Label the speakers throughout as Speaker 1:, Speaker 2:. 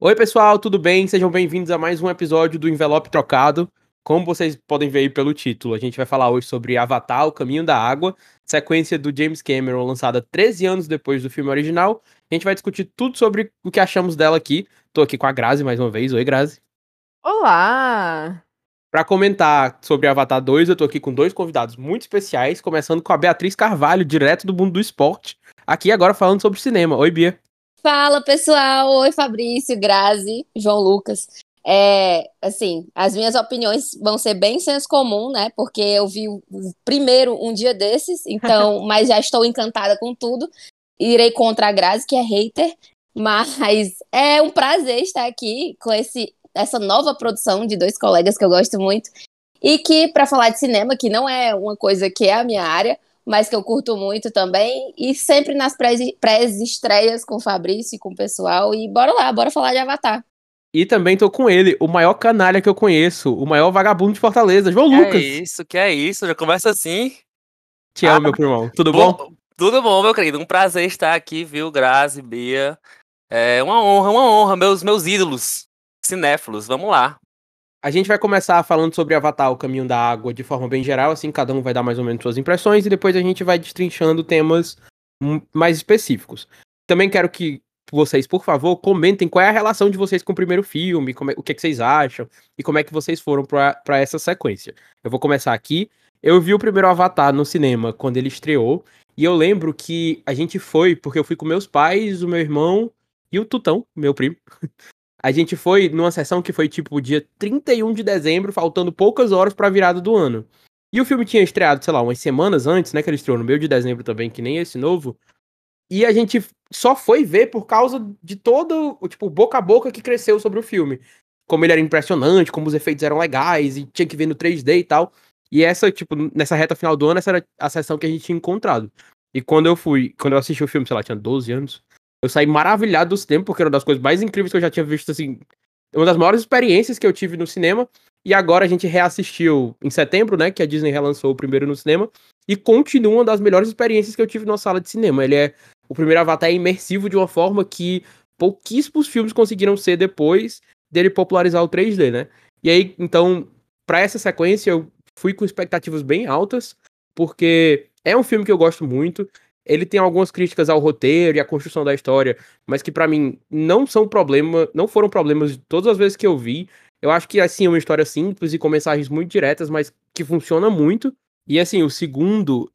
Speaker 1: Oi, pessoal, tudo bem? Sejam bem-vindos a mais um episódio do Envelope Trocado. Como vocês podem ver aí pelo título, a gente vai falar hoje sobre Avatar, O Caminho da Água, sequência do James Cameron, lançada 13 anos depois do filme original. A gente vai discutir tudo sobre o que achamos dela aqui. Tô aqui com a Grazi mais uma vez. Oi, Grazi.
Speaker 2: Olá!
Speaker 1: Para comentar sobre Avatar 2, eu tô aqui com dois convidados muito especiais, começando com a Beatriz Carvalho, direto do mundo do esporte, aqui agora falando sobre cinema. Oi, Bia.
Speaker 3: Fala, pessoal! Oi, Fabrício, Grazi, João Lucas. É, assim, as minhas opiniões vão ser bem senso comum, né? Porque eu vi o primeiro um dia desses, então, mas já estou encantada com tudo. Irei contra a Grazi, que é hater, mas é um prazer estar aqui com esse, essa nova produção de dois colegas que eu gosto muito. E que, para falar de cinema, que não é uma coisa que é a minha área, mas que eu curto muito também. E sempre nas pré-estreias com o Fabrício e com o pessoal. E bora lá, bora falar de Avatar.
Speaker 1: E também tô com ele, o maior canalha que eu conheço, o maior vagabundo de Fortaleza, João
Speaker 4: que
Speaker 1: Lucas.
Speaker 4: É isso, que é isso, já começa assim.
Speaker 1: Te amo, meu irmão. Tudo bom? bom?
Speaker 4: Tudo bom, meu querido. Um prazer estar aqui, viu, Grazi, Bia. É uma honra, uma honra, meus, meus ídolos cinéfilos. Vamos lá.
Speaker 1: A gente vai começar falando sobre Avatar, o caminho da água, de forma bem geral, assim, cada um vai dar mais ou menos suas impressões, e depois a gente vai destrinchando temas mais específicos. Também quero que vocês, por favor, comentem qual é a relação de vocês com o primeiro filme, é, o que, é que vocês acham, e como é que vocês foram para essa sequência. Eu vou começar aqui. Eu vi o primeiro Avatar no cinema quando ele estreou, e eu lembro que a gente foi, porque eu fui com meus pais, o meu irmão e o Tutão, meu primo. A gente foi numa sessão que foi tipo dia 31 de dezembro, faltando poucas horas pra virada do ano. E o filme tinha estreado, sei lá, umas semanas antes, né? Que ele estreou no meio de dezembro também, que nem esse novo. E a gente só foi ver por causa de todo o, tipo, boca a boca que cresceu sobre o filme. Como ele era impressionante, como os efeitos eram legais, e tinha que ver no 3D e tal. E essa, tipo, nessa reta final do ano, essa era a sessão que a gente tinha encontrado. E quando eu fui, quando eu assisti o filme, sei lá, tinha 12 anos, eu saí maravilhado do cinema, porque era uma das coisas mais incríveis que eu já tinha visto, assim. Uma das maiores experiências que eu tive no cinema. E agora a gente reassistiu em setembro, né? Que a Disney relançou o primeiro no cinema. E continua uma das melhores experiências que eu tive numa sala de cinema. Ele é. O primeiro Avatar é imersivo de uma forma que pouquíssimos filmes conseguiram ser depois dele popularizar o 3D, né? E aí, então, para essa sequência, eu fui com expectativas bem altas, porque é um filme que eu gosto muito. Ele tem algumas críticas ao roteiro e à construção da história, mas que para mim não são problema, não foram problemas de todas as vezes que eu vi. Eu acho que assim é uma história simples e com mensagens muito diretas, mas que funciona muito. E assim, o segundo,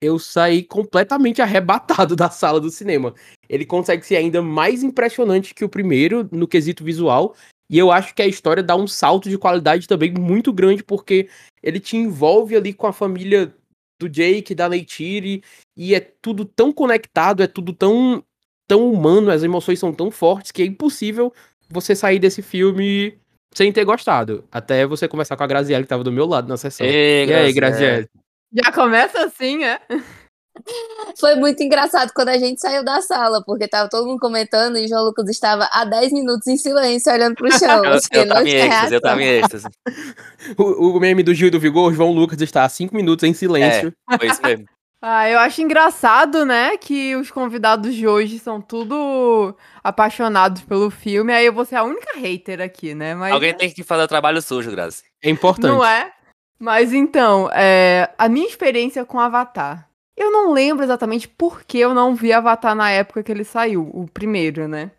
Speaker 1: eu saí completamente arrebatado da sala do cinema. Ele consegue ser ainda mais impressionante que o primeiro no quesito visual. E eu acho que a história dá um salto de qualidade também muito grande, porque ele te envolve ali com a família do Jake, da Neytiri, e é tudo tão conectado, é tudo tão, tão humano, as emoções são tão fortes que é impossível você sair desse filme sem ter gostado. Até você conversar com a Graziella, que tava do meu lado na sessão.
Speaker 4: Ei, e aí, Graziella?
Speaker 2: Já começa assim, é?
Speaker 3: Foi muito engraçado quando a gente saiu da sala, porque tava todo mundo comentando e o João Lucas estava há 10 minutos em silêncio olhando pro chão.
Speaker 4: eu, eu tava em êxtase, eu tava em êxtase.
Speaker 1: o, o meme do Gil e do Vigor, João Lucas está há 5 minutos em silêncio.
Speaker 4: É, foi isso mesmo.
Speaker 2: Ah, eu acho engraçado, né, que os convidados de hoje são tudo apaixonados pelo filme, aí eu vou ser a única hater aqui, né? Mas...
Speaker 4: Alguém tem que fazer o trabalho sujo, Grazi.
Speaker 1: É importante.
Speaker 2: Não é? Mas então, é, a minha experiência com Avatar. Eu não lembro exatamente por que eu não vi Avatar na época que ele saiu, o primeiro, né?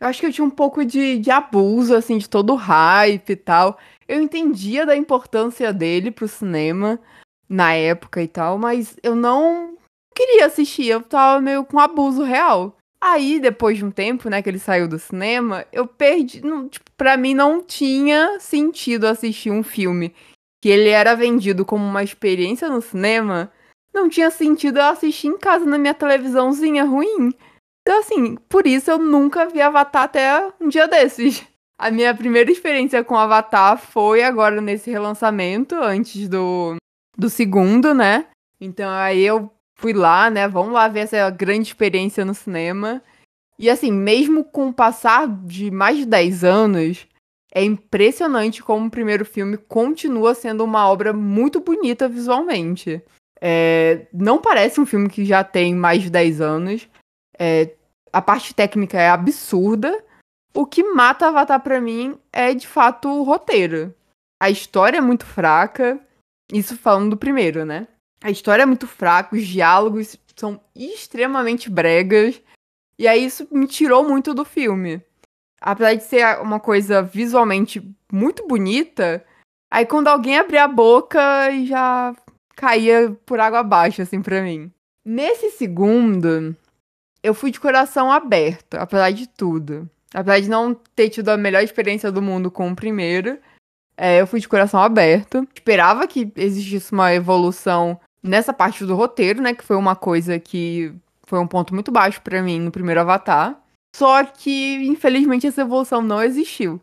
Speaker 2: Eu acho que eu tinha um pouco de, de abuso, assim, de todo o hype e tal. Eu entendia da importância dele pro cinema na época e tal, mas eu não queria assistir, eu tava meio com abuso real. Aí, depois de um tempo, né, que ele saiu do cinema, eu perdi. Não, tipo, pra mim não tinha sentido assistir um filme que ele era vendido como uma experiência no cinema não tinha sentido eu assistir em casa na minha televisãozinha ruim. Então, assim, por isso eu nunca vi Avatar até um dia desses. A minha primeira experiência com Avatar foi agora nesse relançamento, antes do, do segundo, né? Então aí eu fui lá, né? Vamos lá ver essa grande experiência no cinema. E assim, mesmo com o passar de mais de 10 anos, é impressionante como o primeiro filme continua sendo uma obra muito bonita visualmente. É, não parece um filme que já tem mais de 10 anos. É, a parte técnica é absurda. O que mata Avatar pra mim é de fato o roteiro. A história é muito fraca. Isso falando do primeiro, né? A história é muito fraca, os diálogos são extremamente bregas. E aí isso me tirou muito do filme. Apesar de ser uma coisa visualmente muito bonita, aí quando alguém abria a boca já caía por água abaixo, assim, pra mim. Nesse segundo, eu fui de coração aberto, apesar de tudo. Apesar de não ter tido a melhor experiência do mundo com o primeiro, é, eu fui de coração aberto. Esperava que existisse uma evolução nessa parte do roteiro, né? Que foi uma coisa que foi um ponto muito baixo para mim no primeiro Avatar. Só que, infelizmente, essa evolução não existiu.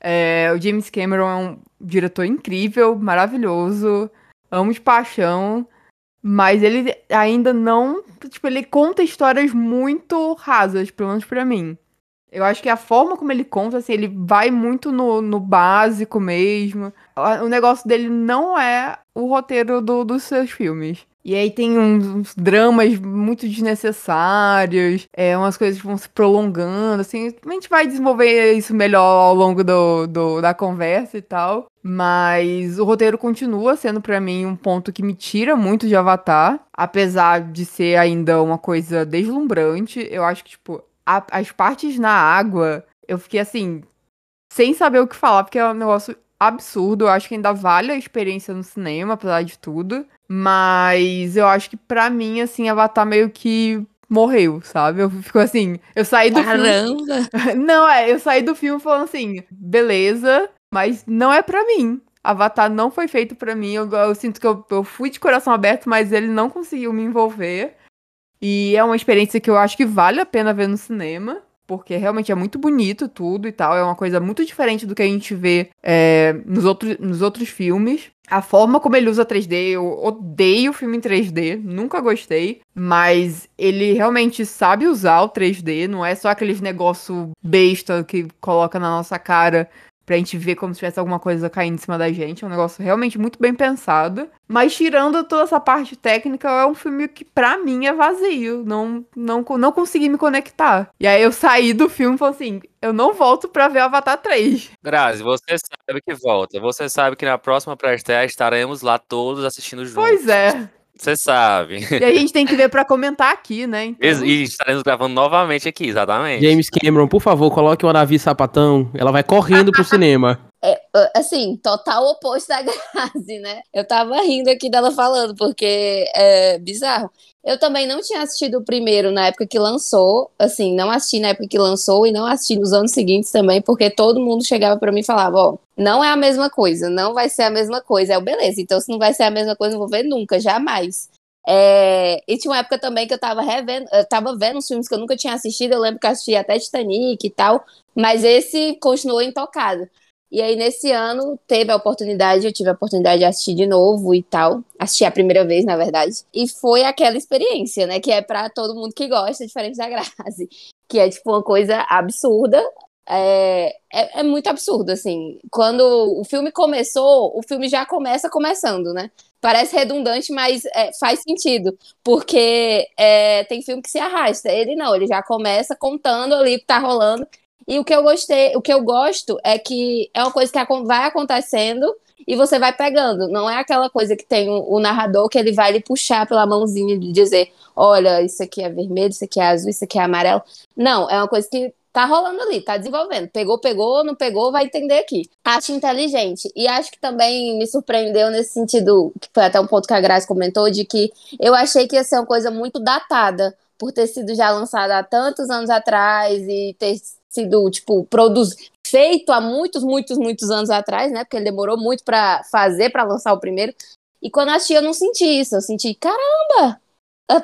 Speaker 2: É, o James Cameron é um diretor incrível, maravilhoso, amo de paixão, mas ele ainda não. Tipo, ele conta histórias muito rasas, pelo menos pra mim. Eu acho que a forma como ele conta, assim, ele vai muito no, no básico mesmo. O negócio dele não é o roteiro do, dos seus filmes. E aí tem uns, dramas muito desnecessários, é, umas coisas que vão se prolongando, assim. A gente vai desenvolver isso melhor ao longo do, do da conversa e tal. Mas o roteiro continua sendo para mim um ponto que me tira muito de Avatar. Apesar de ser ainda uma coisa deslumbrante, eu acho que, tipo, a, as partes na água, eu fiquei assim, sem saber o que falar, porque é um negócio absurdo. Eu acho que ainda vale a experiência no cinema, apesar de tudo. Mas eu acho que pra mim, assim, Avatar meio que morreu, sabe? Eu fico assim, eu saí do
Speaker 3: Caramba.
Speaker 2: filme. Não, é, eu saí do filme falando assim, beleza, mas não é pra mim. Avatar não foi feito pra mim. Eu, eu sinto que eu, eu fui de coração aberto, mas ele não conseguiu me envolver. E é uma experiência que eu acho que vale a pena ver no cinema porque realmente é muito bonito tudo e tal. É uma coisa muito diferente do que a gente vê é, nos, outros, nos outros filmes. A forma como ele usa 3D, eu odeio filme em 3D, nunca gostei. Mas ele realmente sabe usar o 3D, não é só aqueles negócio besta que coloca na nossa cara pra gente ver como se tivesse alguma coisa caindo em cima da gente. É um negócio realmente muito bem pensado. Mas tirando toda essa parte técnica, é um filme que pra mim é vazio. Não, não, não consegui me conectar. E aí eu saí do filme e falei assim: eu não volto pra ver Avatar 3.
Speaker 4: Grazi, você sabe que volta. Você sabe que na próxima pré estaremos lá todos assistindo juntos.
Speaker 2: Pois é.
Speaker 4: Você sabe.
Speaker 2: E a gente tem que ver para comentar aqui, né?
Speaker 4: Então... E estaremos gravando novamente aqui, exatamente.
Speaker 1: James Cameron, por favor, coloque uma Navi Sapatão. Ela vai correndo pro cinema.
Speaker 3: É, assim, total oposto da Grazi, né? Eu tava rindo aqui dela falando, porque é bizarro. Eu também não tinha assistido o primeiro na época que lançou, assim, não assisti na época que lançou e não assisti nos anos seguintes também, porque todo mundo chegava para mim e falava, ó, não é a mesma coisa, não vai ser a mesma coisa. É o beleza, então se não vai ser a mesma coisa, não vou ver nunca, jamais. É, e tinha uma época também que eu tava revendo, eu tava vendo uns filmes que eu nunca tinha assistido, eu lembro que eu assisti até Titanic e tal, mas esse continuou intocado. E aí, nesse ano, teve a oportunidade, eu tive a oportunidade de assistir de novo e tal. Assisti a primeira vez, na verdade. E foi aquela experiência, né? Que é para todo mundo que gosta, diferente da Grazi. Que é, tipo, uma coisa absurda. É, é, é, muito absurdo, assim. Quando o filme começou, o filme já começa começando, né? Parece redundante, mas é, faz sentido. Porque é, tem filme que se arrasta. Ele não, ele já começa contando ali o que tá rolando. E o que eu gostei, o que eu gosto é que é uma coisa que vai acontecendo e você vai pegando. Não é aquela coisa que tem o, o narrador que ele vai lhe puxar pela mãozinha de dizer: olha, isso aqui é vermelho, isso aqui é azul, isso aqui é amarelo. Não, é uma coisa que tá rolando ali, tá desenvolvendo. Pegou, pegou, não pegou, vai entender aqui. Acho inteligente. E acho que também me surpreendeu nesse sentido, que foi até um ponto que a Grace comentou, de que eu achei que ia ser uma coisa muito datada, por ter sido já lançada há tantos anos atrás e ter sido, tipo, produzido, feito há muitos, muitos, muitos anos atrás, né? Porque ele demorou muito para fazer, para lançar o primeiro. E quando eu assisti, eu não senti isso. Eu senti, caramba!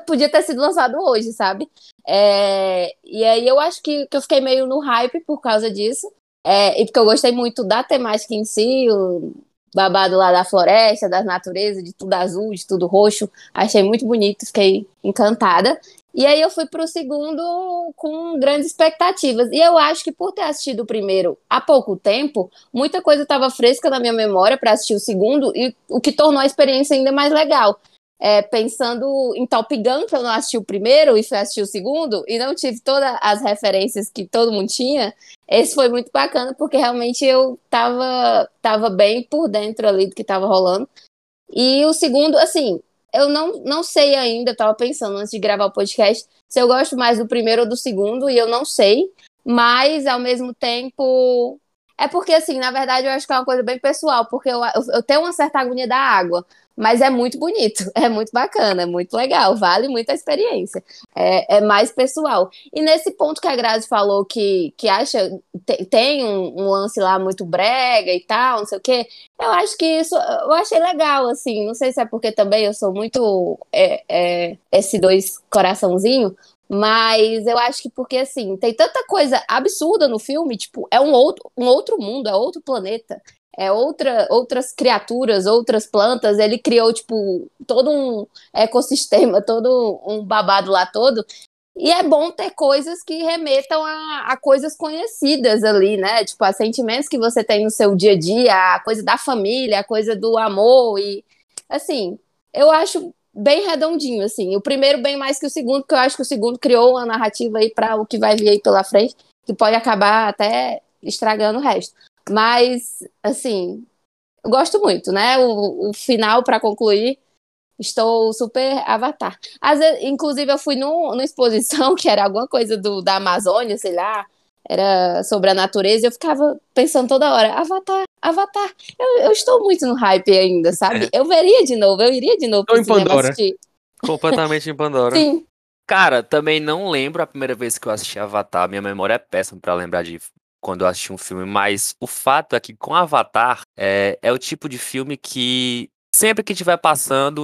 Speaker 3: Podia ter sido lançado hoje, sabe? É... E aí eu acho que, que eu fiquei meio no hype por causa disso. É... E porque eu gostei muito da temática em si, o babado lá da floresta, das naturezas, de tudo azul, de tudo roxo. Achei muito bonito, fiquei encantada. E aí eu fui para o segundo com grandes expectativas. E eu acho que por ter assistido o primeiro há pouco tempo, muita coisa estava fresca na minha memória para assistir o segundo, e o que tornou a experiência ainda mais legal. é, pensando em Top Gun, que eu não assisti o primeiro e fui assistir o segundo, e não tive todas as referências que todo mundo tinha, esse foi muito bacana, porque realmente eu tava, tava bem por dentro ali do que tava rolando. E o segundo, assim, eu não, não sei ainda, eu tava pensando antes de gravar o podcast, se eu gosto mais do primeiro ou do segundo, e eu não sei, mas ao mesmo tempo. É porque, assim, na verdade, eu acho que é uma coisa bem pessoal, porque eu, eu, tenho uma certa agonia da água. Mas é muito bonito, é muito bacana, é muito legal, vale muito a experiência. É, é mais pessoal. E nesse ponto que a Grazi falou que, que acha te, tem um, um, lance lá muito brega e tal, não sei o quê, eu acho que isso eu achei legal, assim. Não sei se é porque também eu sou muito é, é, esse dois coraçãozinho, mas eu acho que porque, assim, tem tanta coisa absurda no filme, tipo, é um outro, um outro mundo, é outro planeta é, outra, outras criaturas, outras plantas, ele criou, tipo, todo um ecossistema, todo um babado lá todo. E é bom ter coisas que remetam a, a, coisas conhecidas ali, né? Tipo, a sentimentos que você tem no seu dia a dia, a coisa da família, a coisa do amor. E, assim, eu acho bem redondinho, assim. O primeiro bem mais que o segundo, porque eu acho que o segundo criou uma narrativa aí para o que vai vir aí pela frente, que pode acabar até estragando o resto. Mas, assim, eu gosto muito, né? O, o final, para concluir, estou super avatar. Às vezes, inclusive, eu fui no, numa exposição que era alguma coisa do, da Amazônia, sei lá, era sobre a natureza, e eu ficava pensando toda hora, Avatar, Avatar. Eu, eu estou muito no hype ainda, sabe? É. Eu veria de novo, eu iria de novo
Speaker 1: pro em Pandora.
Speaker 3: assistir.
Speaker 4: Completamente em Pandora.
Speaker 3: Sim.
Speaker 4: Cara, também não lembro a primeira vez que eu assisti Avatar. Minha memória é péssima para lembrar de quando eu assisti um filme, mas o fato é que com Avatar é, é o tipo de filme que sempre que estiver passando,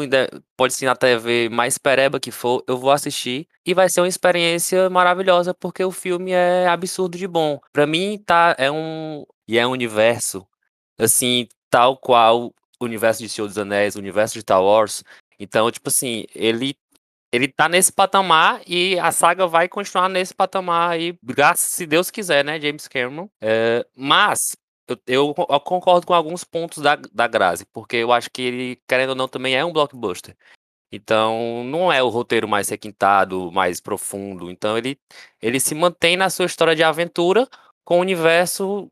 Speaker 4: pode ser na TV mais pereba que for, eu vou assistir e vai ser uma experiência maravilhosa porque o filme é absurdo de bom. Para mim tá é um e é um universo assim, tal qual o universo de Senhor dos Anéis, o universo de Star Wars. Então, tipo assim, ele ele tá nesse patamar e a saga vai continuar nesse patamar aí, se Deus quiser, né, James Cameron. É, mas eu, eu, eu, concordo com alguns pontos da, da Grazi, porque eu acho que ele, querendo ou não, também é um blockbuster. Então, não é o roteiro mais requintado, mais profundo. Então, ele, ele se mantém na sua história de aventura com um universo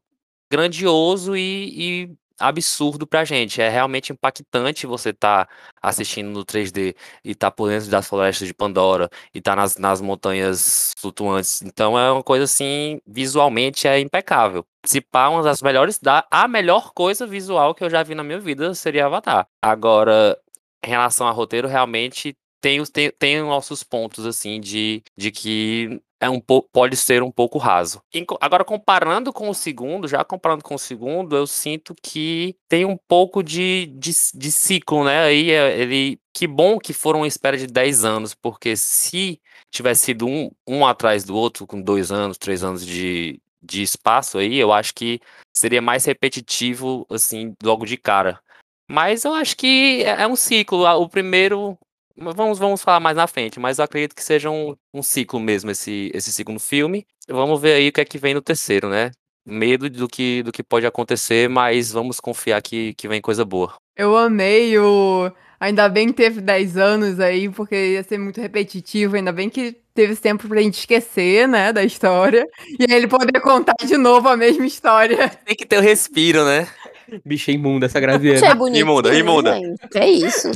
Speaker 4: grandioso e, e absurdo pra gente. É realmente impactante você tá assistindo no 3D e tá por dentro das florestas de Pandora e tá nas, nas montanhas flutuantes. Então é uma coisa assim, visualmente é impecável. Se pá, uma das melhores, da, a melhor coisa visual que eu já vi na minha vida seria Avatar. Agora, em relação a roteiro, realmente tem, tem, tem nossos pontos, assim, de, de que é um pode ser um pouco raso. Agora, comparando com o segundo, já comparando com o segundo, eu sinto que tem um pouco de, de, de ciclo, né? Aí é, ele. Que bom que foram uma espera de 10 anos, porque se tivesse sido um, um atrás do outro, com dois anos, três anos de, de espaço aí, eu acho que seria mais repetitivo, assim, logo de cara. Mas eu acho que é, é um ciclo. O primeiro Vamos, vamos falar mais na frente, mas eu acredito que seja um, um ciclo mesmo esse, esse segundo filme. Vamos ver aí o que é que vem no terceiro, né? Medo do que, do que pode acontecer, mas vamos confiar que, que vem coisa boa.
Speaker 2: Eu amei o. Ainda bem que teve 10 anos aí, porque ia ser muito repetitivo. Ainda bem que teve esse tempo pra gente esquecer, né, da história. E aí ele poder contar de novo a mesma história.
Speaker 4: Tem que ter o um respiro, né?
Speaker 1: Bicha imunda essa graziana.
Speaker 3: É bonito,
Speaker 4: imunda, imunda.
Speaker 3: Gente. É isso.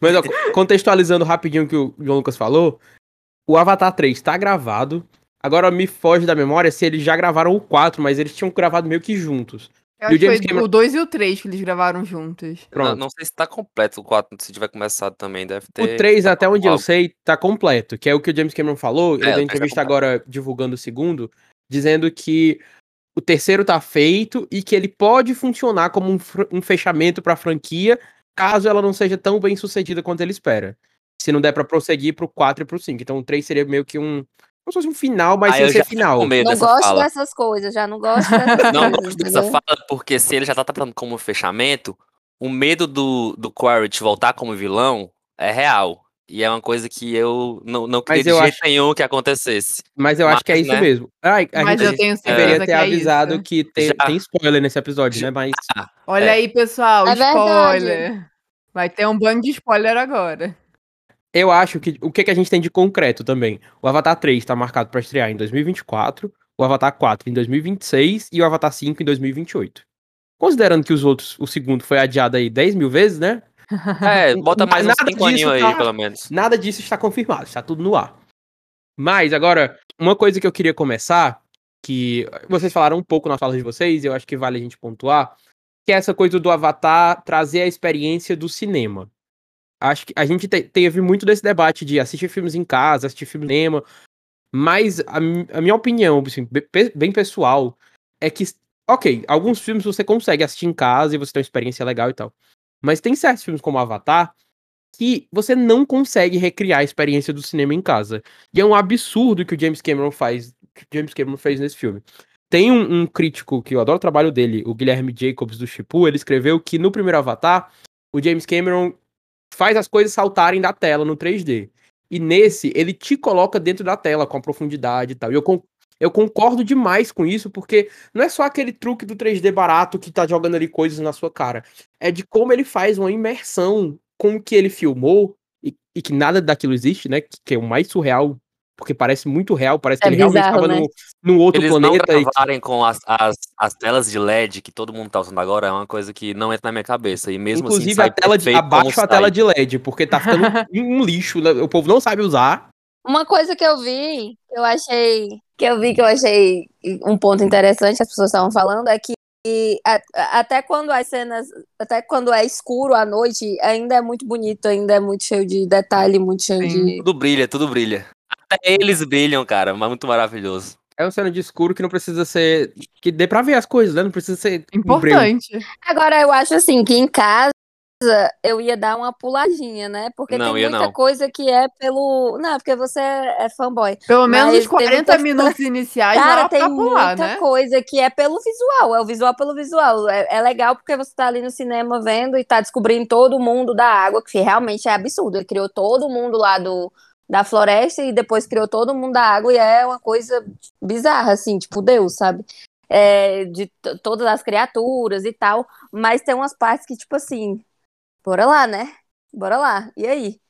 Speaker 1: Mas, ó, contextualizando rapidinho o que o João Lucas falou, o Avatar 3 tá gravado. Agora me foge da memória se eles já gravaram o 4, mas eles tinham gravado meio que juntos.
Speaker 2: Eu e o, James Cameron... o 2 e o 3 que eles gravaram juntos.
Speaker 4: Pronto. Não, não, sei se tá completo o 4, se tiver começado também, deve ter.
Speaker 1: O 3, até onde eu sei, tá completo, que é o que o James Cameron falou, é, ele deu entrevista agora divulgando o segundo, dizendo que o terceiro tá feito e que ele pode funcionar como um, um fechamento pra franquia, caso ela não seja tão bem sucedida quanto ele espera. Se não der para prosseguir pro 4 e pro 5. Então o 3 seria meio que um. Como se fosse um final, mas ah, sem ser final.
Speaker 3: não gosto fala. dessas coisas, já não gosto dessas
Speaker 4: Não gosto dessa fala, porque se ele já tá tratando como fechamento, o medo do, do Quaritch voltar como vilão é real. E é uma coisa que eu não, não queria de jeito acho... nenhum que acontecesse.
Speaker 1: Mas eu
Speaker 4: mas,
Speaker 1: acho que é isso
Speaker 4: né?
Speaker 1: mesmo. Ai,
Speaker 2: a mas
Speaker 1: gente,
Speaker 2: eu tenho
Speaker 1: certeza deveria ter
Speaker 2: é
Speaker 1: avisado
Speaker 2: isso.
Speaker 1: que tem, tem, spoiler nesse episódio, né? Mas.
Speaker 2: Olha
Speaker 4: é.
Speaker 2: aí, pessoal,
Speaker 3: é
Speaker 2: spoiler.
Speaker 3: Verdade.
Speaker 2: Vai ter um bando de spoiler agora.
Speaker 1: Eu acho que o que, que a gente tem de concreto também? O Avatar 3 tá marcado pra estrear em 2024, o Avatar 4 em 2026 e o Avatar 5 em 2028. Considerando que os outros, o segundo foi adiado aí 10 mil vezes, né?
Speaker 4: É, bota mais uns
Speaker 1: Nada
Speaker 4: 5 aninhos
Speaker 1: disso
Speaker 4: aí,
Speaker 1: tá-
Speaker 4: pelo menos.
Speaker 1: Nada disso está confirmado, está tudo no ar. Mas agora, uma coisa que eu queria começar, que vocês falaram um pouco na fala de vocês, e eu acho que vale a gente pontuar, que é essa coisa do Avatar trazer a experiência do cinema. Acho que a gente te- teve muito desse debate de assistir filmes em casa, assistir filme no cinema, mas a, a minha opinião, assim, bem pessoal, é que, ok, alguns filmes você consegue assistir em casa e você tem uma experiência legal e tal. Mas tem certos filmes como Avatar que você não consegue recriar a experiência do cinema em casa. E é um absurdo que o James Cameron faz, que James Cameron fez nesse filme. Tem um, um crítico que eu adoro o trabalho dele, o Guilherme Jacobs do Chipu, ele escreveu que no primeiro Avatar, o James Cameron faz as coisas saltarem da tela no 3D. E nesse, ele te coloca dentro da tela com a profundidade e tal. E eu, con- eu concordo demais com isso, porque não é só aquele truque do 3D barato que tá jogando ali coisas na sua cara. É de como ele faz uma imersão com o que ele filmou e, e que nada daquilo existe, né? Que, que é o mais surreal, porque parece muito real, parece que
Speaker 3: É
Speaker 1: ele realmente
Speaker 3: bizarro,
Speaker 1: estava
Speaker 3: né?
Speaker 1: num, num outro
Speaker 4: Eles não
Speaker 1: planeta. e que-
Speaker 4: gravarem com as, as, as telas de LED que todo mundo tá usando agora é uma coisa que não entra na minha cabeça. E mesmo assim,
Speaker 1: Inclusive
Speaker 4: sai
Speaker 1: a tela de, abaixo a
Speaker 4: sai.
Speaker 1: tela de LED, porque tá ficando um, um lixo, né? o povo não sabe usar.
Speaker 3: Uma coisa que eu vi, que eu achei, que eu vi que eu achei um ponto interessante que as pessoas estavam falando é que a- até quando as cenas, até quando é escuro à noite, ainda é muito bonito, ainda é muito cheio de detalhe, muito cheio
Speaker 2: Sim.
Speaker 3: de
Speaker 4: Tudo brilha, tudo brilha. Até eles brilham, cara, mas muito maravilhoso.
Speaker 1: É uma cena de escuro que não precisa ser. que dê pra ver as coisas, né? Não precisa ser. um.
Speaker 2: Importante.
Speaker 3: Agora, eu acho assim que em casa eu ia dar uma puladinha, né? Porque
Speaker 4: Não,
Speaker 3: tem muita
Speaker 4: não.
Speaker 3: coisa que é pelo. Não, porque você é fanboy.
Speaker 2: Pelo menos os
Speaker 3: tem
Speaker 2: 40
Speaker 3: muita-
Speaker 2: minutos iniciais
Speaker 3: Cara,
Speaker 2: dá
Speaker 3: tem
Speaker 2: pra pular,
Speaker 3: muita
Speaker 2: né?
Speaker 3: coisa que é pelo visual, é o visual pelo visual. É, é legal porque você tá ali no cinema vendo e tá descobrindo todo mundo da água, que realmente é absurdo. Ele criou todo mundo lá do, da floresta e depois criou todo mundo da água e é uma coisa bizarra, assim, tipo Deus, sabe? É, de todas as criaturas e tal, mas tem umas partes que, tipo assim, bora lá, né? Bora lá, e aí?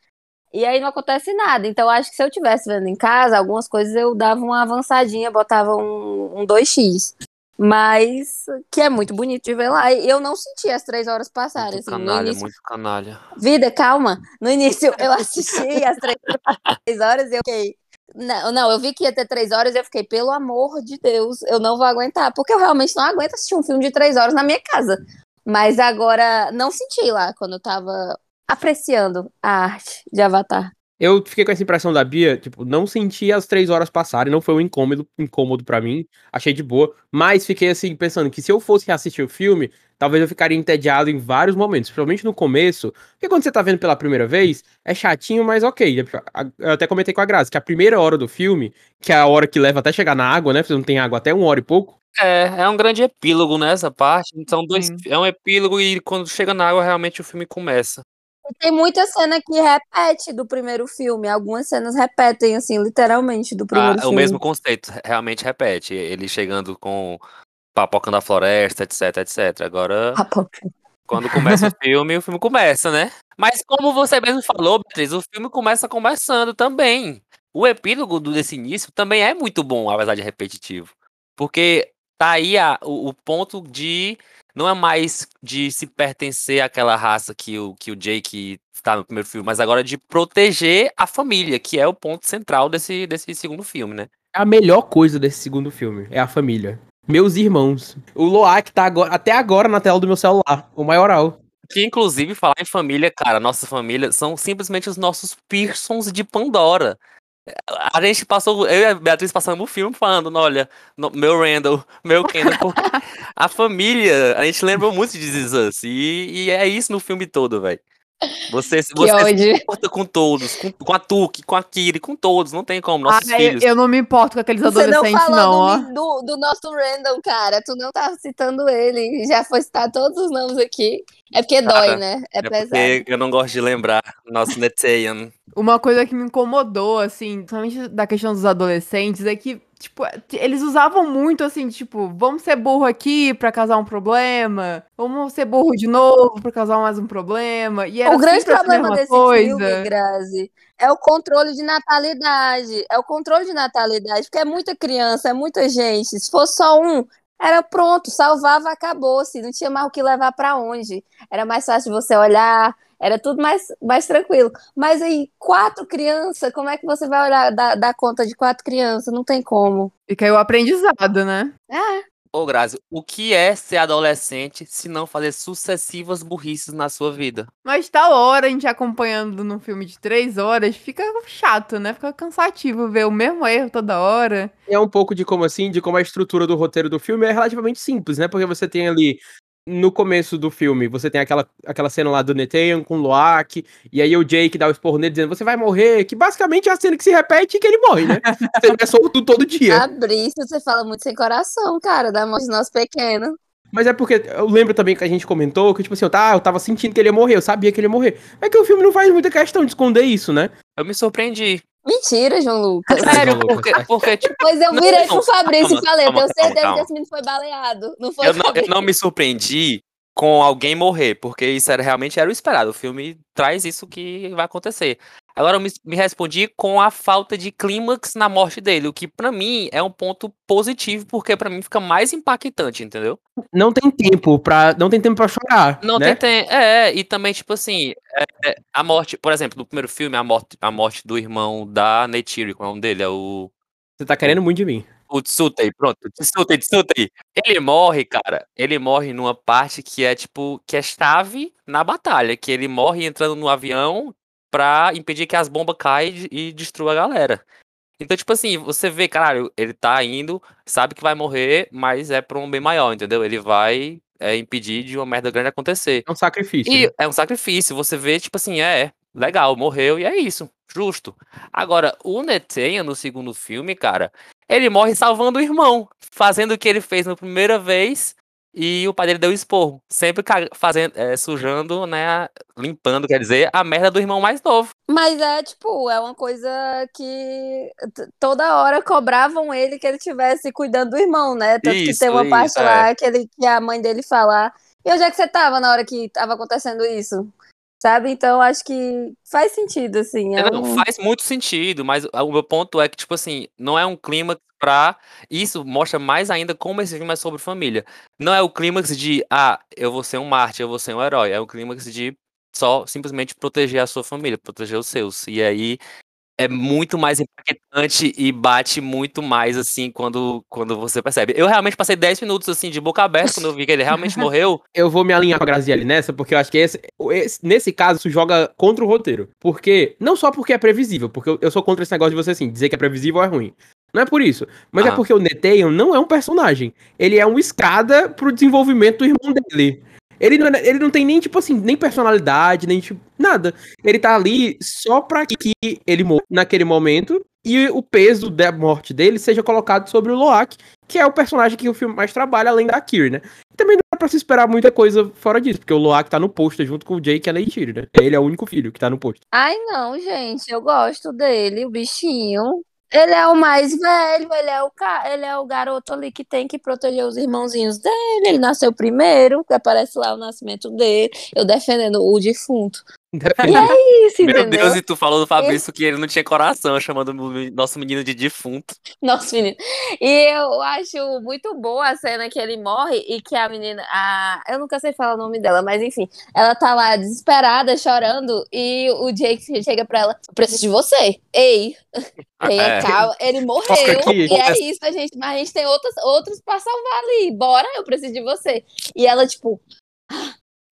Speaker 3: E aí não acontece nada. Então, acho que se eu tivesse vendo em casa, algumas coisas eu dava uma avançadinha, botava um, um 2x. Mas que é muito bonito de ver lá. E eu não senti as três horas passarem.
Speaker 4: Muito
Speaker 3: Assim,
Speaker 4: canalha,
Speaker 3: início,
Speaker 4: muito canalha.
Speaker 3: Vida, calma. No início eu assisti as três, três horas e eu fiquei. Não, não, eu vi que ia ter três horas e eu fiquei, pelo amor de Deus, eu não vou aguentar. Porque eu realmente não aguento assistir um filme de três horas na minha casa. Mas agora, não senti lá quando eu tava apreciando a arte de Avatar.
Speaker 1: Eu fiquei com essa impressão da Bia, tipo, não senti as três horas passarem, não foi um incômodo, incômodo para mim, achei de boa, mas fiquei assim, pensando que se eu fosse reassistir o filme, talvez eu ficaria entediado em vários momentos, principalmente no começo, porque quando você tá vendo pela primeira vez, é chatinho, mas ok. Eu até comentei com a Graça que a primeira hora do filme, que é a hora que leva até chegar na água, né, você não tem água até uma hora e pouco,
Speaker 4: É, é um grande epílogo nessa parte. São dois, é um epílogo e quando chega na água realmente o filme começa.
Speaker 3: Tem muita cena que repete do primeiro filme. Algumas cenas repetem, assim, literalmente, do primeiro
Speaker 4: Ah,
Speaker 3: filme.
Speaker 4: o mesmo conceito, realmente repete. Ele chegando com papocando a floresta, etc, etc. Agora,
Speaker 3: Papoca.
Speaker 4: quando começa o filme, o filme começa, né? Mas como você mesmo falou, Beatriz, o filme começa conversando também. O epílogo desse início também é muito bom, apesar de repetitivo. Porque tá aí a- o, o ponto de. Não é mais de se pertencer àquela raça que o, que o Jake está no primeiro filme, mas agora de proteger a família, que é o ponto central desse, desse segundo filme, né?
Speaker 1: a melhor coisa desse segundo filme é a família. Meus irmãos. O Loak tá agora, até agora na tela do meu celular, o maioral.
Speaker 4: Que inclusive falar em família, cara, nossa família são simplesmente os nossos Pearsons de Pandora. A gente passou, eu e a Beatriz passamos o filme falando, olha, no- meu Randall, meu Kendall, porque a família, a gente lembra muito de This Is Us, e, e é isso no filme todo, velho. Você,
Speaker 3: Que
Speaker 4: você se importa com todos, com, com a Tuki, com a Kiri, com todos, não tem como, nossos
Speaker 2: Ah, eu,
Speaker 4: filhos.
Speaker 2: eu não me importo com aqueles
Speaker 3: Você não
Speaker 2: adolescentes,
Speaker 3: falou
Speaker 2: não,
Speaker 3: do, do, do nosso Randall, cara. Tu não tá citando ele. Já foi citar todos os nomes aqui. É porque dói,
Speaker 4: Cara,
Speaker 3: né? É,
Speaker 4: É
Speaker 3: pesado.
Speaker 4: porque eu não gosto de lembrar nosso Netean.
Speaker 2: Uma coisa que me incomodou, assim, principalmente da questão dos adolescentes, é que tipo, eles usavam muito assim, tipo, vamos ser burro aqui pra causar um problema, vamos ser burro de novo pra causar mais um problema. E era
Speaker 3: o grande problema desse
Speaker 2: coisa.
Speaker 3: filme, Grazi, é o controle de natalidade. É o controle de natalidade, porque é muita criança, é muita gente. Se fosse só um, era pronto, salvava, acabou-se, não tinha mais o que levar pra onde. Era mais fácil de você olhar, era tudo mais, mais tranquilo. Mas aí, quatro crianças, como é que você vai olhar, dar, dar conta de quatro crianças? Não tem como.
Speaker 2: Fica aí o aprendizado, né?
Speaker 3: É,
Speaker 4: Ô, Grazi, o que é ser adolescente se não fazer sucessivas burrices na sua vida?
Speaker 2: Mas tal hora a gente acompanhando num filme de três horas, fica chato, né? Fica cansativo ver o mesmo erro toda hora.
Speaker 1: É um pouco de como assim, de como a estrutura do roteiro do filme é relativamente simples, né? Porque você tem ali no começo do filme, você tem aquela, aquela cena lá do Netean com o Loak, e aí o Jake dá o esporro nele dizendo, você vai morrer, que basicamente é a cena que se repete e que ele morre, né? Você é solto todo dia.
Speaker 3: Fabrício, você fala muito sem coração, cara, da morte do nosso pequeno.
Speaker 1: Mas é porque eu lembro também que a gente comentou que, tipo assim, eu, tá, eu tava sentindo que ele ia morrer, eu sabia que ele ia morrer. É que o filme não faz muita questão de esconder isso, né?
Speaker 4: Eu me surpreendi.
Speaker 3: Mentira, João Lucas.
Speaker 1: Sério,
Speaker 4: Sério, porque, porque tipo,
Speaker 3: Pois eu virei
Speaker 4: não,
Speaker 3: pro Fabrício e falei,
Speaker 4: calma,
Speaker 3: eu tenho certeza
Speaker 4: calma.
Speaker 3: que esse menino foi baleado. Não foi
Speaker 4: eu não, eu não me surpreendi com alguém morrer, porque isso era, realmente era o esperado. O filme traz isso que vai acontecer. Agora eu me, me respondi com a falta de clímax na morte dele, o que pra mim é um ponto positivo, porque pra mim fica mais impactante, entendeu?
Speaker 1: Não tem tempo pra. Não tem tempo para chorar.
Speaker 4: Não
Speaker 1: né?
Speaker 4: tem, tem- é, e também, tipo assim, é, é, a morte, por exemplo, no primeiro filme, a morte, a morte do irmão da Neytiri, qual é o nome dele? É o,
Speaker 1: Você tá querendo muito de mim.
Speaker 4: o Tsutei, pronto, Tsutei, Tsutei. Ele morre, cara, ele morre numa parte que é, tipo, que é chave na batalha, que ele morre entrando no avião pra impedir que as bombas caem e destruam a galera. Então, tipo assim, você vê, caralho, ele tá indo, sabe que vai morrer, mas é pra um bem maior, entendeu? Ele vai é, impedir de uma merda grande acontecer.
Speaker 1: É um sacrifício.
Speaker 4: E
Speaker 1: né?
Speaker 4: é um sacrifício, você vê, tipo assim, é, legal, morreu e é isso, justo. Agora, o Netenha, no segundo filme, cara, ele morre salvando o irmão, fazendo o que ele fez na primeira vez e o pai dele deu esporro, sempre fazendo, é, sujando, né, limpando, quer dizer, a merda do irmão mais novo.
Speaker 3: Mas é, tipo, é uma coisa que toda hora cobravam ele que ele tivesse cuidando do irmão, né? Tanto que
Speaker 4: Isso,
Speaker 3: tem uma
Speaker 4: isso,
Speaker 3: parte
Speaker 4: é.
Speaker 3: lá que, ele, que a mãe dele fala. E onde é que você tava na hora que tava acontecendo isso? Sabe? Então acho que faz sentido, assim. É
Speaker 4: Não,
Speaker 3: um-
Speaker 4: faz muito sentido, mas o meu ponto é que, tipo assim, não é um clímax pra. Isso mostra mais ainda como esse filme é sobre família. Não é o clímax de, ah, eu vou ser um mártir, eu vou ser um herói. É o clímax de só simplesmente proteger a sua família, proteger os seus. E aí é muito mais impactante e bate muito mais, assim, quando, quando você percebe. Eu realmente passei 10 minutos, assim, de boca aberta quando eu vi que ele realmente morreu.
Speaker 1: Eu vou me alinhar com a Graziele nessa, porque eu acho que esse, esse- nesse caso isso joga contra o roteiro. Porque, não só porque é previsível, porque eu, eu sou contra esse negócio de você assim, dizer que é previsível é ruim. Não é por isso. Mas é
Speaker 4: Aham.
Speaker 1: porque o Neteon não é um personagem. Ele é uma escada pro desenvolvimento do irmão dele. Ele não, é- ele não tem nem, tipo assim, nem personalidade, nem tipo, nada. Ele tá ali só pra que ele morra naquele momento e o peso da morte dele seja colocado sobre o Loak, que é o personagem que o filme mais trabalha, além da Kir, né? E também não dá pra se esperar muita coisa fora disso, porque o Loak tá no pôster junto com o Jake e a Neytiri, né? Ele é o único filho que tá no pôster.
Speaker 3: Ai, não, gente, eu gosto dele, o bichinho. Ele é o mais velho, ele é o, ca... ele é o garoto ali que tem que proteger os irmãozinhos dele. Ele nasceu primeiro, que aparece lá o nascimento dele, eu defendendo o defunto. Isso,
Speaker 4: Meu
Speaker 3: entendeu?
Speaker 4: Deus, e tu falou do Fabrício que ele não tinha coração, chamando o nosso menino de defunto.
Speaker 3: Nossa, menino. E eu acho muito boa a cena que ele morre e que a menina, a... eu nunca sei falar o nome dela, mas enfim, ela tá lá desesperada, chorando, e o Jake chega pra ela, eu preciso de você. Ei, tenha
Speaker 4: É.
Speaker 3: calma. Ele morreu, e é isso, a gente, mas a gente tem outros, outros pra salvar ali. Bora, eu preciso de você. E ela, tipo,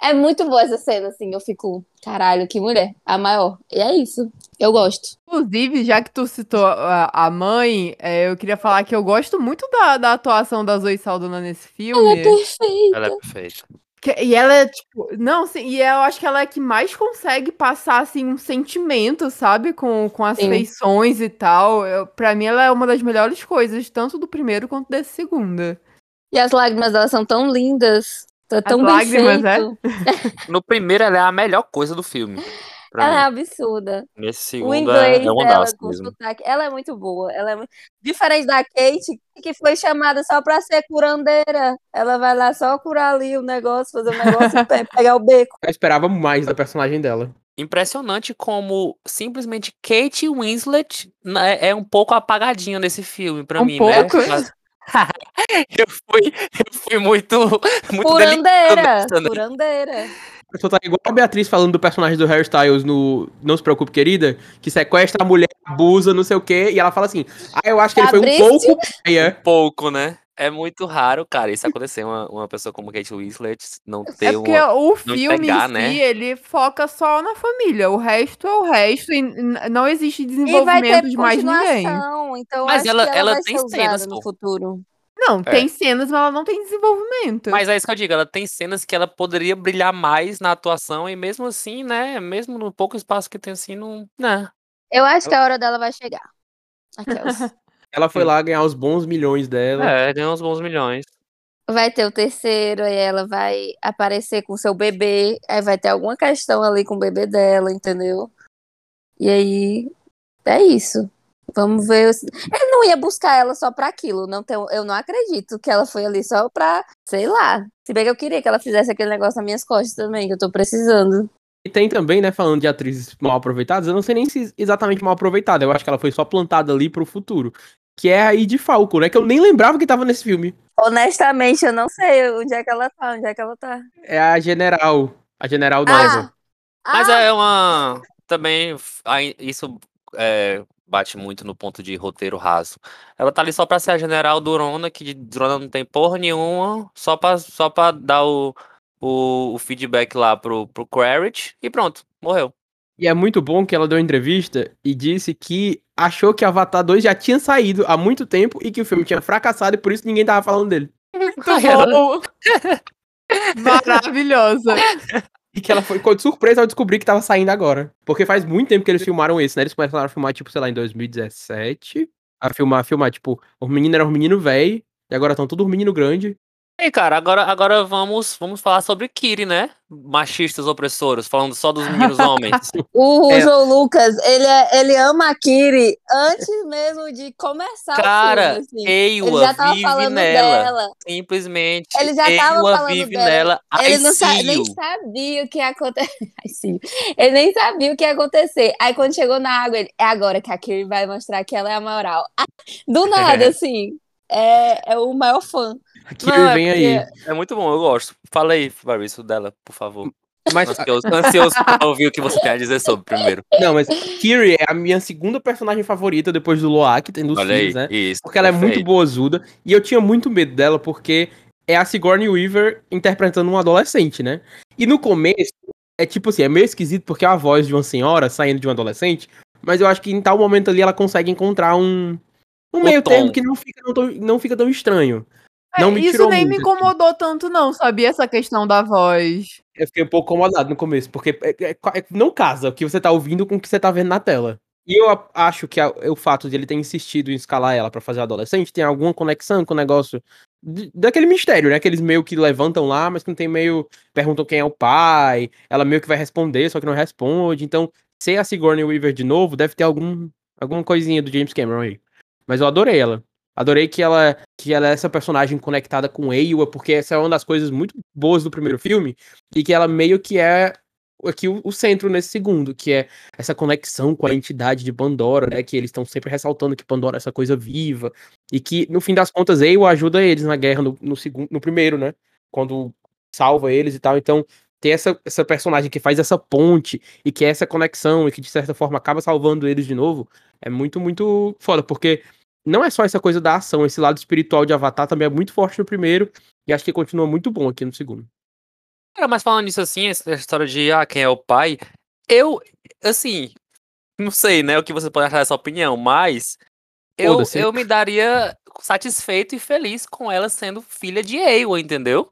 Speaker 3: é muito boa essa cena, assim, eu fico, caralho, que mulher, a maior. E é isso, eu gosto.
Speaker 2: Inclusive, já que tu citou a, a mãe, é, eu queria falar que eu gosto muito da, da atuação da Zoe Saldana nesse
Speaker 3: Ela é
Speaker 2: filme.
Speaker 3: perfeita.
Speaker 4: Ela é perfeita.
Speaker 2: Que- e ela é, tipo, não, sim, e eu acho que ela é que mais consegue passar, assim, um sentimento, sabe? Com, com as
Speaker 3: Sim.
Speaker 2: feições e tal. Eu, pra mim, ela é uma das melhores coisas, tanto do primeiro quanto desse segundo.
Speaker 3: E as lágrimas dela são tão lindas. Tá tão bem
Speaker 2: lágrimas, é?
Speaker 3: feito.
Speaker 4: No primeiro, ela é a melhor coisa do filme.
Speaker 3: Ela é
Speaker 4: mim.
Speaker 3: absurda.
Speaker 4: Nesse
Speaker 3: O
Speaker 4: segundo
Speaker 3: inglês
Speaker 4: é, é um
Speaker 3: dela com
Speaker 4: mesmo.
Speaker 3: sotaque, ela é muito boa. Ela é muito... Diferente da Kate, que foi chamada só pra ser curandeira. Ela vai lá só curar ali o negócio, fazer o negócio e pe- pegar o beco.
Speaker 1: Eu esperava mais da personagem dela.
Speaker 4: Impressionante como simplesmente Kate Winslet né, é um pouco apagadinha nesse filme pra
Speaker 2: Um
Speaker 4: mim,
Speaker 2: pouco?
Speaker 4: né? Eu fui, eu fui muito, muito
Speaker 3: Curandeira,
Speaker 4: delicado, né?
Speaker 3: curandeira.
Speaker 1: Eu tô tá igual a Beatriz falando do personagem do Harry Styles no Não Se Preocupe, Querida, que sequestra a mulher, abusa, não sei o quê, e ela fala assim, ah, eu acho que ele foi um pouco paia.
Speaker 4: pouco, né? É muito raro, cara, isso acontecer, uma, uma pessoa como Kate Winslet não ter
Speaker 2: É porque
Speaker 4: uma...
Speaker 2: o
Speaker 4: não
Speaker 2: filme
Speaker 4: entregar,
Speaker 2: em si,
Speaker 4: né?
Speaker 2: ele foca só na família. O resto é o resto e não existe desenvolvimento de mais ninguém.
Speaker 3: então
Speaker 4: Mas
Speaker 3: acho
Speaker 4: ela-
Speaker 3: que ela,
Speaker 4: ela
Speaker 3: vai
Speaker 4: tem cenas,
Speaker 3: no
Speaker 4: pô.
Speaker 3: futuro.
Speaker 2: Não,
Speaker 4: É.
Speaker 2: tem cenas, mas ela não tem desenvolvimento.
Speaker 4: Mas é isso que eu digo, ela tem cenas que ela poderia brilhar mais na atuação e mesmo assim, né, mesmo no pouco espaço que tem assim, não... Né.
Speaker 3: Eu acho que a hora dela vai chegar. Aquelas.
Speaker 1: Ela foi lá ganhar os bons milhões dela.
Speaker 4: É, ganhou uns bons milhões.
Speaker 3: vai ter o terceiro, aí ela vai aparecer com seu bebê, aí vai ter alguma questão ali com o bebê dela, entendeu? E aí é isso. Vamos ver. Ele não ia buscar ela só pra aquilo. Não tem... Eu não acredito que ela foi ali só pra, sei lá. Se bem que eu queria que ela fizesse aquele negócio nas minhas costas também, que eu tô precisando.
Speaker 1: E tem também, né, falando de atrizes mal aproveitadas, eu não sei nem se exatamente mal aproveitada, eu acho que ela foi só plantada ali pro futuro. Que é a de Falco, né, que eu nem lembrava que tava nesse filme.
Speaker 3: Honestamente, eu não sei onde é que ela tá, onde é que ela tá.
Speaker 1: É a General, a General
Speaker 3: Ah,
Speaker 1: Nova.
Speaker 4: Mas
Speaker 3: ah,
Speaker 4: é uma. Também aí isso é, bate muito no ponto de roteiro raso. Ela tá ali só pra ser a general Durona, que de Durona não tem porra nenhuma, só pra, só pra dar o, o, o feedback lá pro, pro Quaritch e pronto, morreu.
Speaker 1: E é muito bom que ela deu uma entrevista e disse que achou que Avatar 2 já tinha saído há muito tempo e que o filme tinha fracassado e por isso ninguém tava falando dele.
Speaker 2: Muito bom. Maravilhosa.
Speaker 1: E que ela foi ficou de surpresa ao descobrir que tava saindo agora. Porque faz muito tempo que eles filmaram esse, né? Eles começaram a filmar, tipo, sei lá, em 2017. A filmar, a filmar, tipo, os meninos eram os meninos velho e agora estão todos menino grande.
Speaker 4: E cara, agora, agora vamos, vamos falar sobre Kiri, né? Machistas opressores, falando só dos meninos homens.
Speaker 3: O
Speaker 1: É.
Speaker 3: João Lucas, ele, é- ele ama a Kiri antes mesmo de começar
Speaker 4: Cara,
Speaker 3: o filme. Assim. Ele já tava
Speaker 4: vive
Speaker 3: falando
Speaker 4: nela.
Speaker 3: dela.
Speaker 4: Simplesmente.
Speaker 3: Ele já tava falando
Speaker 4: vive
Speaker 3: dela.
Speaker 4: nela.
Speaker 3: Ele
Speaker 4: I
Speaker 3: não sa-
Speaker 4: see
Speaker 3: nem sabia o que ia acontecer. Ele nem sabia o que ia acontecer. Aí quando chegou na água, ele, é agora que a Kiri vai mostrar que ela é a moral. Ah, do nada, assim. É, é o maior fã.
Speaker 1: A
Speaker 4: Não,
Speaker 1: Kiri
Speaker 4: é
Speaker 1: vem aí.
Speaker 4: porque É muito bom, eu gosto. Fala aí, Fabrício, dela, por favor.
Speaker 1: Mas,
Speaker 4: Ansioso, ansioso pra ouvir o que você tem a dizer sobre primeiro.
Speaker 1: não, mas Kiri é a minha segunda personagem favorita depois do Loak, tem dos
Speaker 4: Olha aí,
Speaker 1: filhos, né?
Speaker 4: isso.
Speaker 1: Porque ela é muito boazuda. E eu tinha muito medo dela, porque é a Sigourney Weaver interpretando um adolescente, né? E no começo, é tipo assim, é meio esquisito porque é a voz de uma senhora saindo de um adolescente. Mas eu acho que em tal momento ali ela consegue encontrar um,
Speaker 4: um
Speaker 1: meio
Speaker 4: tom.
Speaker 1: termo que não fica não tão, não fica tão estranho. Não me
Speaker 2: É, Isso
Speaker 1: tirou
Speaker 2: nem me
Speaker 1: muito, assim.
Speaker 2: incomodou tanto, não, sabia? Essa questão da voz.
Speaker 1: Eu fiquei um pouco incomodado no começo, porque é- é- é- não casa o que você tá ouvindo com o que você tá vendo na tela. E eu acho que a- o fato de ele ter insistido em escalar ela pra fazer adolescente tem alguma conexão com o negócio de- daquele mistério, né? Que eles meio que levantam lá, mas que não tem meio. Perguntam quem é o pai, ela meio que vai responder, só que não responde. Então, ser a Sigourney Weaver de novo deve ter algum, alguma coisinha do James Cameron aí. Mas eu adorei ela. Adorei que ela, que ela é essa personagem conectada com Ewa, porque essa é uma das coisas muito boas do primeiro filme, e que ela meio que é aqui o, o centro nesse segundo, que é essa conexão com a entidade de Pandora, né? Que eles estão sempre ressaltando que Pandora é essa coisa viva, e que, no fim das contas, Ewa ajuda eles na guerra no, no segundo, no primeiro, né? Quando salva eles e tal. Então, ter essa, essa personagem que faz essa ponte e que é essa conexão e que, de certa forma, acaba salvando eles de novo, é muito, muito foda, porque não é só essa coisa da ação, esse lado espiritual de Avatar também é muito forte no primeiro, e acho que continua muito bom aqui no segundo.
Speaker 4: Cara, mas falando nisso assim, essa história de ah, quem é o pai, eu, assim, não sei, né, o que você pode achar dessa opinião, mas eu, eu me daria satisfeito e feliz com ela sendo filha de Ewa, entendeu?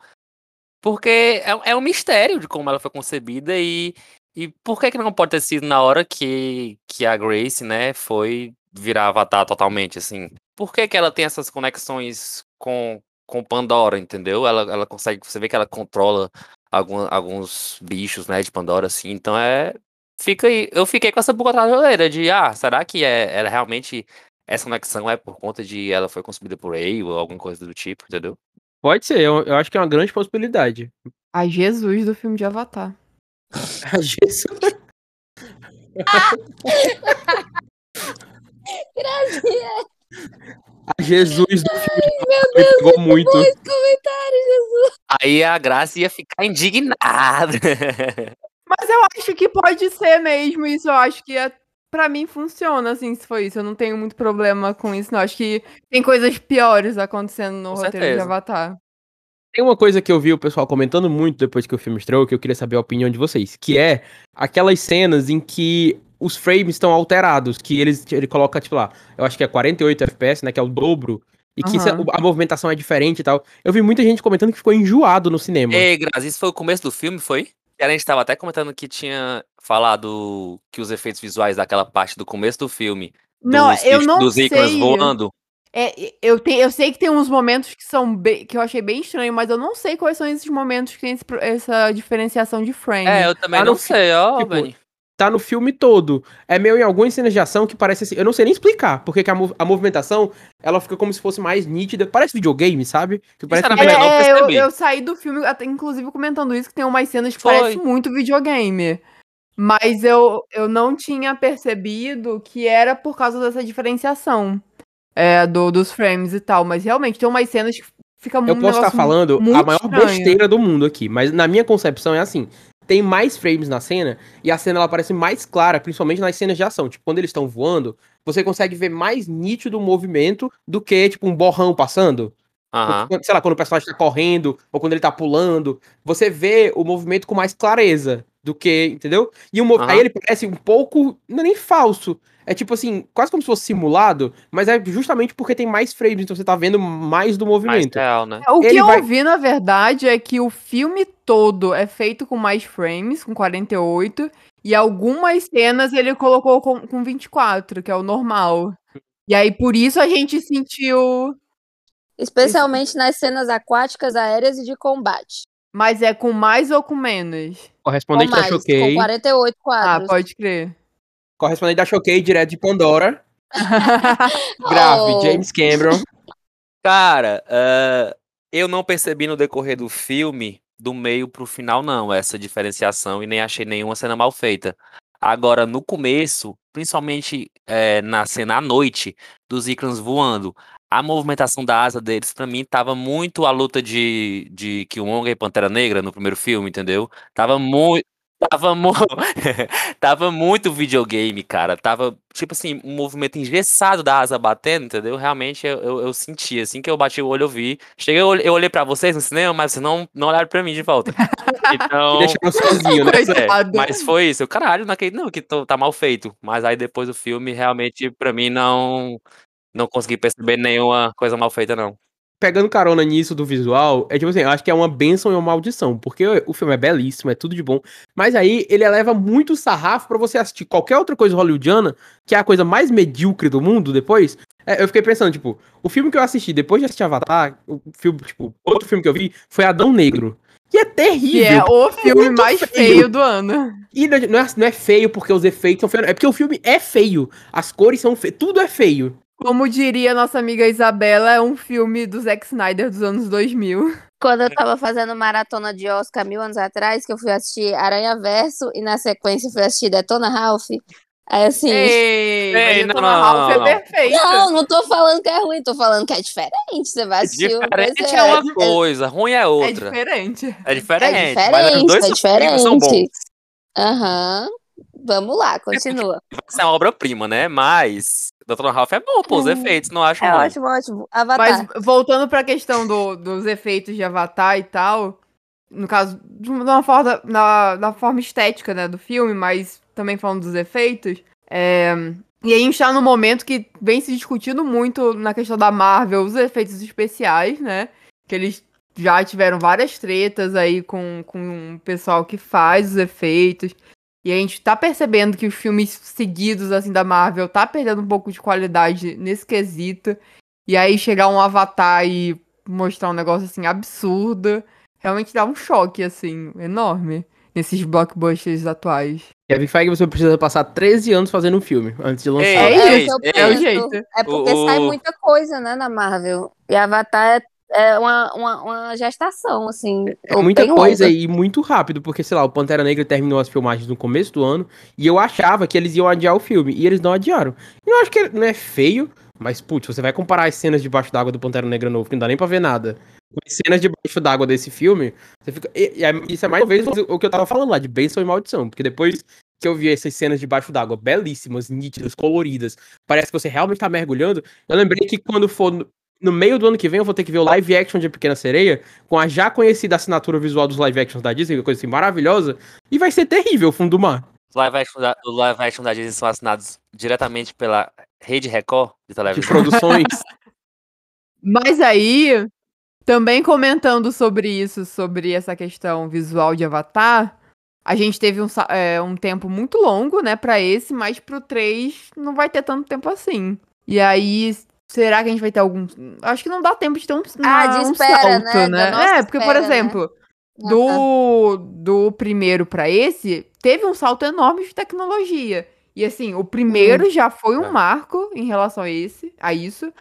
Speaker 4: Porque é, é um mistério de como ela foi concebida e, e por que que não pode ter sido na hora que, que a Grace, né, foi virar Avatar totalmente, assim? Por que que ela tem essas conexões com, com Pandora, entendeu? Ela, ela consegue, você vê que ela controla algum- alguns bichos, né, de Pandora, assim, então é... fica aí. Eu fiquei com essa boca traseira de, ah, será que é, ela realmente. Essa conexão é por conta de ela foi consumida por Ray ou alguma coisa do tipo, entendeu?
Speaker 1: Pode ser, eu, eu acho que é uma grande possibilidade.
Speaker 2: A Jesus do filme de Avatar.
Speaker 1: A Jesus. A Jesus do filme
Speaker 3: Meu
Speaker 1: me pegou muito.
Speaker 3: Dois comentários, Jesus.
Speaker 4: Aí a Graça ia ficar indignada.
Speaker 2: Mas eu acho que pode ser mesmo isso. Eu acho que é, pra mim funciona, assim, se for isso. Eu não tenho muito problema com isso, não. Acho que tem coisas piores acontecendo no
Speaker 4: Com
Speaker 2: roteiro de
Speaker 4: certeza.
Speaker 2: Avatar.
Speaker 1: Tem uma coisa que eu vi o pessoal comentando muito depois que o filme estreou, que eu queria saber a opinião de vocês, que é aquelas cenas em que os frames estão alterados, que eles ele coloca, tipo lá, eu acho que é 48 FPS, né, que é o dobro, e que se- a movimentação é diferente e tal. Eu vi muita gente comentando que ficou enjoado no cinema.
Speaker 4: Ei, Graça, isso foi o começo do filme, foi? A gente tava até comentando que tinha falado que os efeitos visuais daquela parte do começo do filme,
Speaker 2: Não,
Speaker 4: dos,
Speaker 2: eu não
Speaker 4: dos ícones
Speaker 2: sei.
Speaker 4: voando,
Speaker 2: É, eu, te- eu sei que tem uns momentos que são bem- que eu achei bem estranho, mas eu não sei quais são esses momentos que tem esse essa diferenciação de frame.
Speaker 4: É, eu também
Speaker 1: Lá
Speaker 4: não sei, ó,
Speaker 1: tipo. Tá no filme todo. É meio em algumas cenas de ação que parece assim. Eu não sei nem explicar, porque que a, mov- a movimentação ela fica como se fosse mais nítida. Parece videogame, sabe? Que parece que
Speaker 2: É,
Speaker 4: eu não
Speaker 2: é, eu, eu saí do filme, até, inclusive comentando isso, que tem umas cenas que
Speaker 4: Foi.
Speaker 2: parecem muito videogame. Mas eu, eu não tinha percebido que era por causa dessa diferenciação é, do, dos frames e tal. Mas realmente tem umas cenas que fica
Speaker 1: Eu
Speaker 2: um
Speaker 1: posso estar
Speaker 2: negócio
Speaker 1: falando a
Speaker 2: muito
Speaker 1: maior
Speaker 2: estranho.
Speaker 1: besteira do mundo aqui, mas na minha concepção é assim: tem mais frames na cena e a cena ela parece mais clara, principalmente nas cenas de ação. Tipo, quando eles estão voando, você consegue ver mais nítido o movimento do que, tipo, um borrão passando. Quando- Sei lá, quando o personagem tá correndo ou quando ele tá pulando, você vê o movimento com mais clareza do que, entendeu? E o
Speaker 4: Aham.
Speaker 1: aí ele parece um pouco, não é nem falso, é tipo assim, quase como se fosse simulado, mas é justamente porque tem mais frames, então você tá vendo mais do
Speaker 4: Mais
Speaker 1: movimento.
Speaker 4: real, né?
Speaker 2: O que
Speaker 1: Ele
Speaker 2: eu
Speaker 1: vai-
Speaker 2: ouvi, na verdade, é que o filme todo é feito com mais frames, com 48, e algumas cenas ele colocou com, com 24, que é o normal. E aí, por isso a gente sentiu.
Speaker 3: Especialmente nas cenas aquáticas, aéreas e de combate.
Speaker 2: Mas é com mais ou com menos?
Speaker 3: Com
Speaker 1: Correspondente da
Speaker 3: mais, com
Speaker 1: Choquei,
Speaker 3: 48
Speaker 2: Ah,
Speaker 3: quadros.
Speaker 2: pode crer.
Speaker 1: Correspondente da Choquei, direto de Pandora, grave,
Speaker 3: Oh.
Speaker 1: James Cameron.
Speaker 4: Cara, eh, eu não percebi no decorrer do filme, do meio pro final, não, essa diferenciação, e nem achei nenhuma cena mal feita. Agora, no começo, principalmente eh, na cena à noite, dos ícones voando, a movimentação da asa deles, pra mim, tava muito a luta de, de Killmonger e Pantera Negra no primeiro filme, entendeu? Tava muito. Tava, mu... tava muito videogame, cara. Tava, tipo assim, um movimento engessado da asa batendo, entendeu? Realmente eu, eu, eu senti, assim que eu bati o olho, eu vi. Cheguei, eu olhei, eu olhei pra vocês no cinema, mas vocês não, não olharam pra mim de volta. Então.
Speaker 1: Deixaram sozinho, né?
Speaker 4: É, mas foi isso. Eu, caralho, naquele, não, que tô- tá mal feito. Mas aí depois do filme, realmente, pra mim, não. Não consegui perceber nenhuma coisa mal feita, não.
Speaker 1: Pegando carona nisso do visual, é tipo assim, eu acho que é uma benção e uma maldição, porque o filme é belíssimo, é tudo de bom, mas aí ele eleva muito sarrafo pra você assistir qualquer outra coisa hollywoodiana, que é a coisa mais medíocre do mundo depois. É, eu fiquei pensando, tipo, o filme que eu assisti depois de assistir Avatar, o filme, tipo, outro filme que eu vi foi Adão Negro. E é
Speaker 2: Que
Speaker 1: terrível.
Speaker 2: é o filme
Speaker 1: muito
Speaker 2: mais
Speaker 1: feio.
Speaker 2: feio do ano.
Speaker 1: E não é, não é- não é feio porque os efeitos são feios, é porque o filme é feio. As cores são feias, tudo é feio.
Speaker 2: Como diria nossa amiga Isabela, é um filme do Zack Snyder dos anos 2000.
Speaker 3: Quando eu tava fazendo maratona de Oscar mil anos atrás, que eu fui assistir Aranha Verso e na sequência fui assistir Detona Ralph. Aí assim.
Speaker 2: Ei,
Speaker 4: Ei,
Speaker 2: mas
Speaker 4: não,
Speaker 2: Detona
Speaker 4: não,
Speaker 2: Ralph
Speaker 4: não,
Speaker 2: é
Speaker 4: não.
Speaker 2: perfeito.
Speaker 3: Não, não tô falando que é ruim, tô falando que é diferente. Você vai assistir. uma
Speaker 4: Diferente
Speaker 3: coisa-
Speaker 4: é uma coisa, ruim é
Speaker 2: É
Speaker 4: outra.
Speaker 2: diferente.
Speaker 4: É diferente.
Speaker 3: É
Speaker 4: mas os
Speaker 3: diferente,
Speaker 4: dois
Speaker 3: é
Speaker 4: são- filmes são bons.
Speaker 3: diferente. Aham. Vamos lá, continua.
Speaker 4: Vai ser uma obra-prima, né? Mas. Dr. Ralph é bom, pô, os
Speaker 3: Hum.
Speaker 4: efeitos, não acho
Speaker 3: É
Speaker 4: ruim.
Speaker 3: ótimo, ótimo. Avatar.
Speaker 2: Mas voltando pra questão do- dos efeitos de Avatar e tal, no caso, de uma forma, na, na forma estética, né, do filme, mas também falando dos efeitos, é, e aí a gente tá num momento que vem se discutindo muito na questão da Marvel, os efeitos especiais, né, que eles já tiveram várias tretas aí com, com o pessoal que faz os efeitos, e a gente tá percebendo que os filmes seguidos, assim, da Marvel tá perdendo um pouco de qualidade nesse quesito. E aí chegar um avatar e mostrar um negócio assim absurdo, realmente dá um choque, assim, enorme. nesses blockbusters atuais.
Speaker 1: Kevin Feige, você precisa passar 13 anos fazendo um filme antes de lançar.
Speaker 4: Ei,
Speaker 2: É
Speaker 3: É,
Speaker 2: isso,
Speaker 3: eu
Speaker 2: é o jeito.
Speaker 3: É porque
Speaker 4: O-
Speaker 3: sai
Speaker 4: o-
Speaker 3: muita coisa, né, na Marvel. E Avatar é, é uma, uma, uma gestação, assim.
Speaker 1: É muita coisa
Speaker 3: longa.
Speaker 1: e muito rápido, porque, sei lá, o Pantera Negra terminou as filmagens no começo do ano e eu achava que eles iam adiar o filme, e eles não adiaram. E eu acho que não é feio, mas, putz, você vai comparar as cenas debaixo d'água do Pantera Negra novo, que não dá nem pra ver nada, com as cenas debaixo d'água desse filme, você fica... e- e é- isso é mais uma vez o que eu tava falando lá, de bênção e maldição, porque depois que eu vi essas cenas debaixo d'água, belíssimas, nítidas, coloridas, parece que você realmente tá mergulhando, eu lembrei que quando for... no- meio do ano que vem eu vou ter que ver o live action de Pequena Sereia, com a já conhecida assinatura visual dos live actions da Disney, que é uma coisa assim maravilhosa, e vai ser terrível o fundo do mar.
Speaker 4: Os live action da, os live action da Disney são assinados diretamente pela Rede Record de
Speaker 1: De
Speaker 4: televisão.
Speaker 1: produções.
Speaker 2: Mas aí, também comentando sobre isso, sobre essa questão visual de Avatar, a gente teve um, sa- é, um tempo muito longo, né, pra esse, mas pro 3 não vai ter tanto tempo assim. E aí, será que a gente vai ter algum. Acho que não dá tempo de ter um,
Speaker 3: Ah,
Speaker 2: uma-
Speaker 3: de
Speaker 2: um
Speaker 3: espera,
Speaker 2: salto,
Speaker 3: né?
Speaker 2: Né? É, porque, por
Speaker 3: espera, né?
Speaker 2: exemplo,
Speaker 3: Ah,
Speaker 2: do, do primeiro pra esse, teve um salto enorme de tecnologia. E assim, o primeiro já foi um
Speaker 4: É.
Speaker 2: marco em relação a esse, a isso.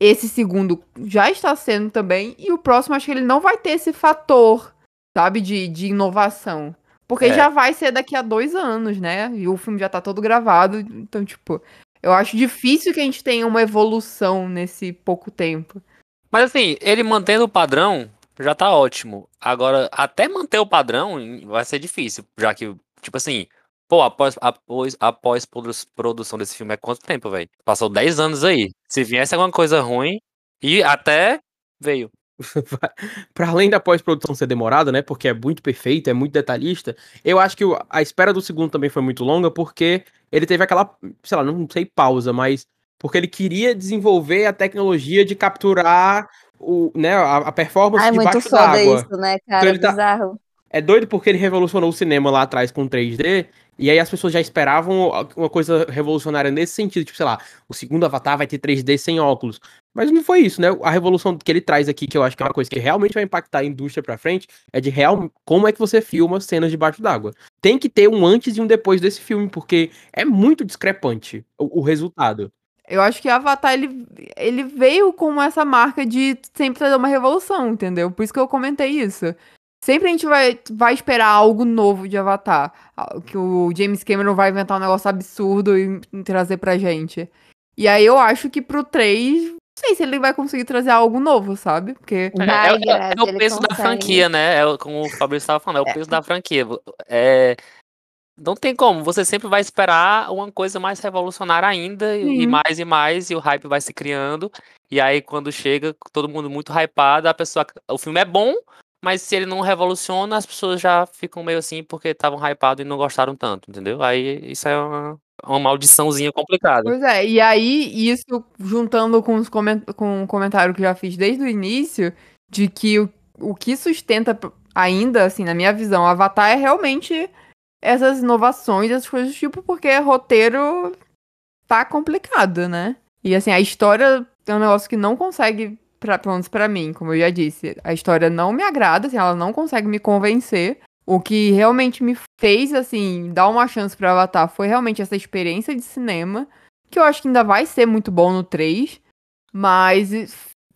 Speaker 2: Esse segundo já está sendo também. E o próximo, acho que ele não vai ter esse fator, sabe, de, de inovação. Porque
Speaker 4: É.
Speaker 2: já vai ser daqui a dois anos, né? E o filme já tá todo gravado. Então, tipo, eu acho difícil que a gente tenha uma evolução nesse pouco tempo.
Speaker 4: Mas assim, ele mantendo o padrão já tá ótimo. Agora, até manter o padrão vai ser difícil, já que, tipo assim, pô, após, após, após produ- produção desse filme é quanto tempo, velho? Passou 10 anos aí. Se viesse alguma coisa ruim, e até veio.
Speaker 1: Pra além da pós-produção ser demorada, né? Porque é muito perfeito, é muito detalhista. Eu acho que a espera do segundo também foi muito longa, porque ele teve aquela, sei lá, não sei pausa, mas porque ele queria desenvolver a tecnologia de capturar o, né, a, a performance
Speaker 3: Ah, é muito
Speaker 1: debaixo
Speaker 3: foda
Speaker 1: d'água.
Speaker 3: isso, né, cara?
Speaker 1: ele tá-
Speaker 3: Bizarro.
Speaker 1: É doido porque ele revolucionou o cinema lá atrás com 3D, e aí as pessoas já esperavam uma coisa revolucionária nesse sentido, tipo, sei lá, o segundo Avatar vai ter 3D sem óculos. Mas não foi isso, né? A revolução que ele traz aqui, que eu acho que é uma coisa que realmente vai impactar a indústria pra frente, é de real como é que você filma cenas debaixo d'água. Tem que ter um antes e um depois desse filme, porque é muito discrepante o, o resultado.
Speaker 2: Eu acho que Avatar, ele, ele veio com essa marca de sempre trazer uma revolução, entendeu? Por isso que eu comentei isso. Sempre a gente vai, vai esperar algo novo de Avatar. Que o James Cameron vai inventar um negócio absurdo e, e trazer pra gente. E aí eu acho que pro 3, não sei se ele vai conseguir trazer algo novo, sabe? Porque
Speaker 4: É,
Speaker 3: Vai,
Speaker 4: é- é- é o peso da franquia, né? É o- como o Fabrício estava falando, é o peso da franquia. É, não tem como, você sempre vai esperar uma coisa mais revolucionária ainda, e mais e mais, e o hype vai se criando. E aí, quando chega, todo mundo muito hypado, a pessoa. O filme é bom, mas se ele não revoluciona, as pessoas já ficam meio assim porque estavam hypados e não gostaram tanto, entendeu? Aí isso é uma, uma maldiçãozinha complicada.
Speaker 2: Pois é, e aí, isso juntando com, os comen com o comentário que já fiz desde o início, de que o, o que sustenta ainda, assim, na minha visão, Avatar é realmente essas inovações, essas coisas do tipo, porque roteiro tá complicado, né? E assim, a história é um negócio que não consegue, pra, pelo menos pra mim, como eu já disse, a história não me agrada, assim, ela não consegue me convencer. O que realmente me fez, assim, dar uma chance pra Avatar foi realmente essa experiência de cinema, que eu acho que ainda vai ser muito bom no 3, mas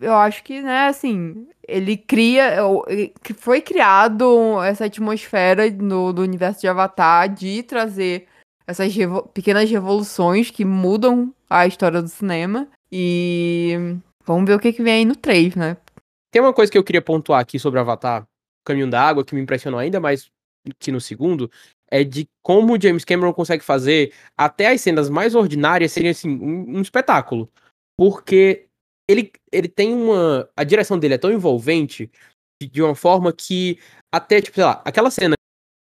Speaker 2: eu acho que, né, assim, ele cria, que foi criado essa atmosfera no, do universo de Avatar de trazer essas revo- pequenas revoluções que mudam a história do cinema e vamos ver o que, que vem aí no 3, né?
Speaker 1: Tem uma coisa que eu queria pontuar aqui sobre Avatar, Caminho da Água, que me impressionou ainda mais que no segundo, é de como o James Cameron consegue fazer até as cenas mais ordinárias serem assim, um, um espetáculo. Porque ele, ele tem uma. A direção dele é tão envolvente de, uma forma que até, tipo, sei lá, aquela cena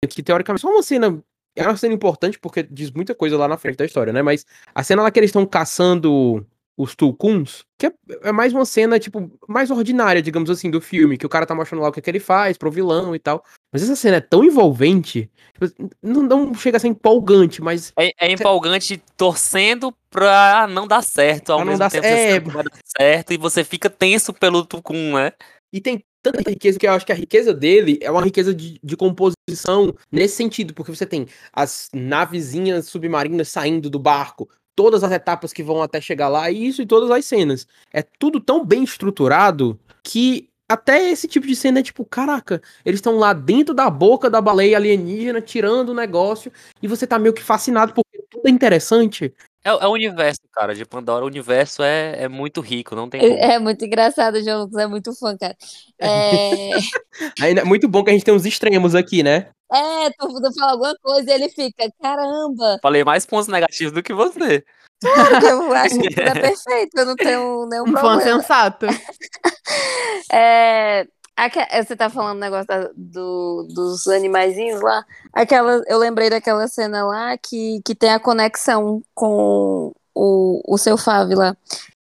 Speaker 1: que teoricamente só uma cena. É uma cena importante porque diz muita coisa lá na frente da história, né? Mas a cena lá que eles estão caçando os Tulkuns, que é, é mais uma cena, tipo, mais ordinária, digamos assim, do filme, que o cara tá mostrando lá o que, é que ele faz pro vilão e tal. Mas essa cena é tão envolvente, tipo, não, não chega a ser empolgante, mas
Speaker 4: É, é empolgante torcendo pra não dar certo, ao
Speaker 1: Pra
Speaker 4: mesmo
Speaker 1: dar
Speaker 4: tempo você
Speaker 1: é.
Speaker 4: vai dar certo e você fica tenso pelo Tucum, né?
Speaker 1: E tem tanta riqueza que eu acho que a riqueza dele é uma riqueza de, de composição nesse sentido, porque você tem as navezinhas submarinas saindo do barco, todas as etapas que vão até chegar lá, e isso e todas as cenas. É tudo tão bem estruturado que até esse tipo de cena é tipo, caraca, eles estão lá dentro da boca da baleia alienígena, tirando o negócio, e você tá meio que fascinado porque tudo é interessante.
Speaker 4: É, é, o universo, cara, de Pandora. O universo é, é muito rico, não tem como.
Speaker 3: É, é muito engraçado, o João Lucas é muito fã, cara. É...
Speaker 1: É muito bom que a gente tem uns extremos aqui, né?
Speaker 3: É, tu, tu fala alguma coisa e ele fica, caramba.
Speaker 4: Falei mais pontos negativos do que você.
Speaker 3: Claro que eu acho que tudo é perfeito, eu não tenho nenhum
Speaker 2: Um
Speaker 3: problema.
Speaker 2: fã sensato.
Speaker 3: É, aque- você tá falando do negócio da- do, dos animaizinhos lá. Aquela, eu lembrei daquela cena lá que, que tem a conexão com o, o seu Fábio lá.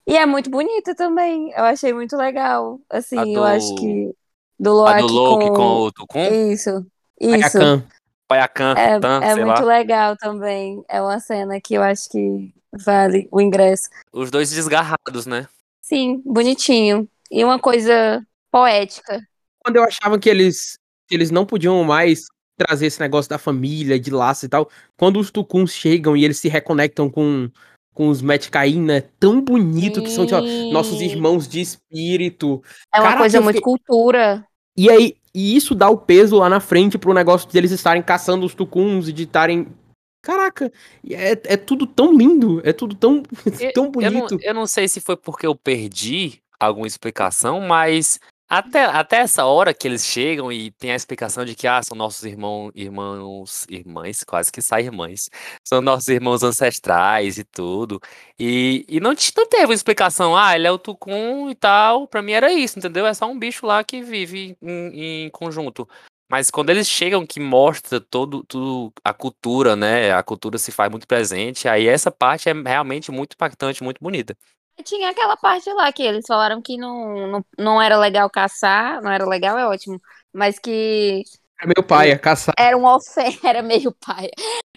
Speaker 3: E é muito bonita também. Eu achei muito legal. Assim,
Speaker 4: A
Speaker 3: eu
Speaker 4: do-
Speaker 3: acho que. Do
Speaker 4: A
Speaker 3: Loaki
Speaker 4: do Loki
Speaker 3: com...
Speaker 4: com o Tukun,
Speaker 3: Isso, isso.
Speaker 1: Ayakan.
Speaker 4: Payakan,
Speaker 3: É,
Speaker 4: Tan,
Speaker 3: é
Speaker 4: sei
Speaker 3: muito
Speaker 4: lá.
Speaker 3: legal também. É uma cena que eu acho que vale o ingresso.
Speaker 4: Os dois desgarrados, né?
Speaker 3: Sim, bonitinho. E uma coisa poética.
Speaker 1: Quando eu achava que eles, que eles não podiam mais trazer esse negócio da família, de laço e tal, quando os Tucuns chegam e eles se reconectam com, com os Metcaína, é tão bonito que são tipo, nossos
Speaker 3: Sim.
Speaker 1: irmãos de espírito.
Speaker 3: É uma
Speaker 1: Caraca,
Speaker 3: coisa muito
Speaker 1: fiquei-
Speaker 3: cultura.
Speaker 1: E aí, e isso dá o peso lá na frente pro negócio deles estarem caçando os Tucuns e de estarem. Caraca, é, é tudo tão lindo, é tudo tão, tão
Speaker 4: Eu não,
Speaker 1: bonito.
Speaker 4: eu não sei se foi porque eu perdi alguma explicação, mas até, até essa hora que eles chegam e tem a explicação de que ah, são nossos irmãos, irmãos, irmãs, quase que sai irmãs, são nossos irmãos ancestrais e tudo. E, e não, não teve uma explicação, ah, ele é o Tucum e tal. Pra mim era isso, entendeu? É só um bicho lá que vive em, em conjunto. Mas quando eles chegam que mostra todo, tudo a cultura, né? A cultura se faz muito presente, aí essa parte é realmente muito impactante, muito bonita.
Speaker 3: Tinha aquela parte lá que eles falaram que não, não, não era legal caçar, não era legal, é ótimo, mas que
Speaker 1: É meu pai, é caçar.
Speaker 3: era uma ofensa, era meio paia,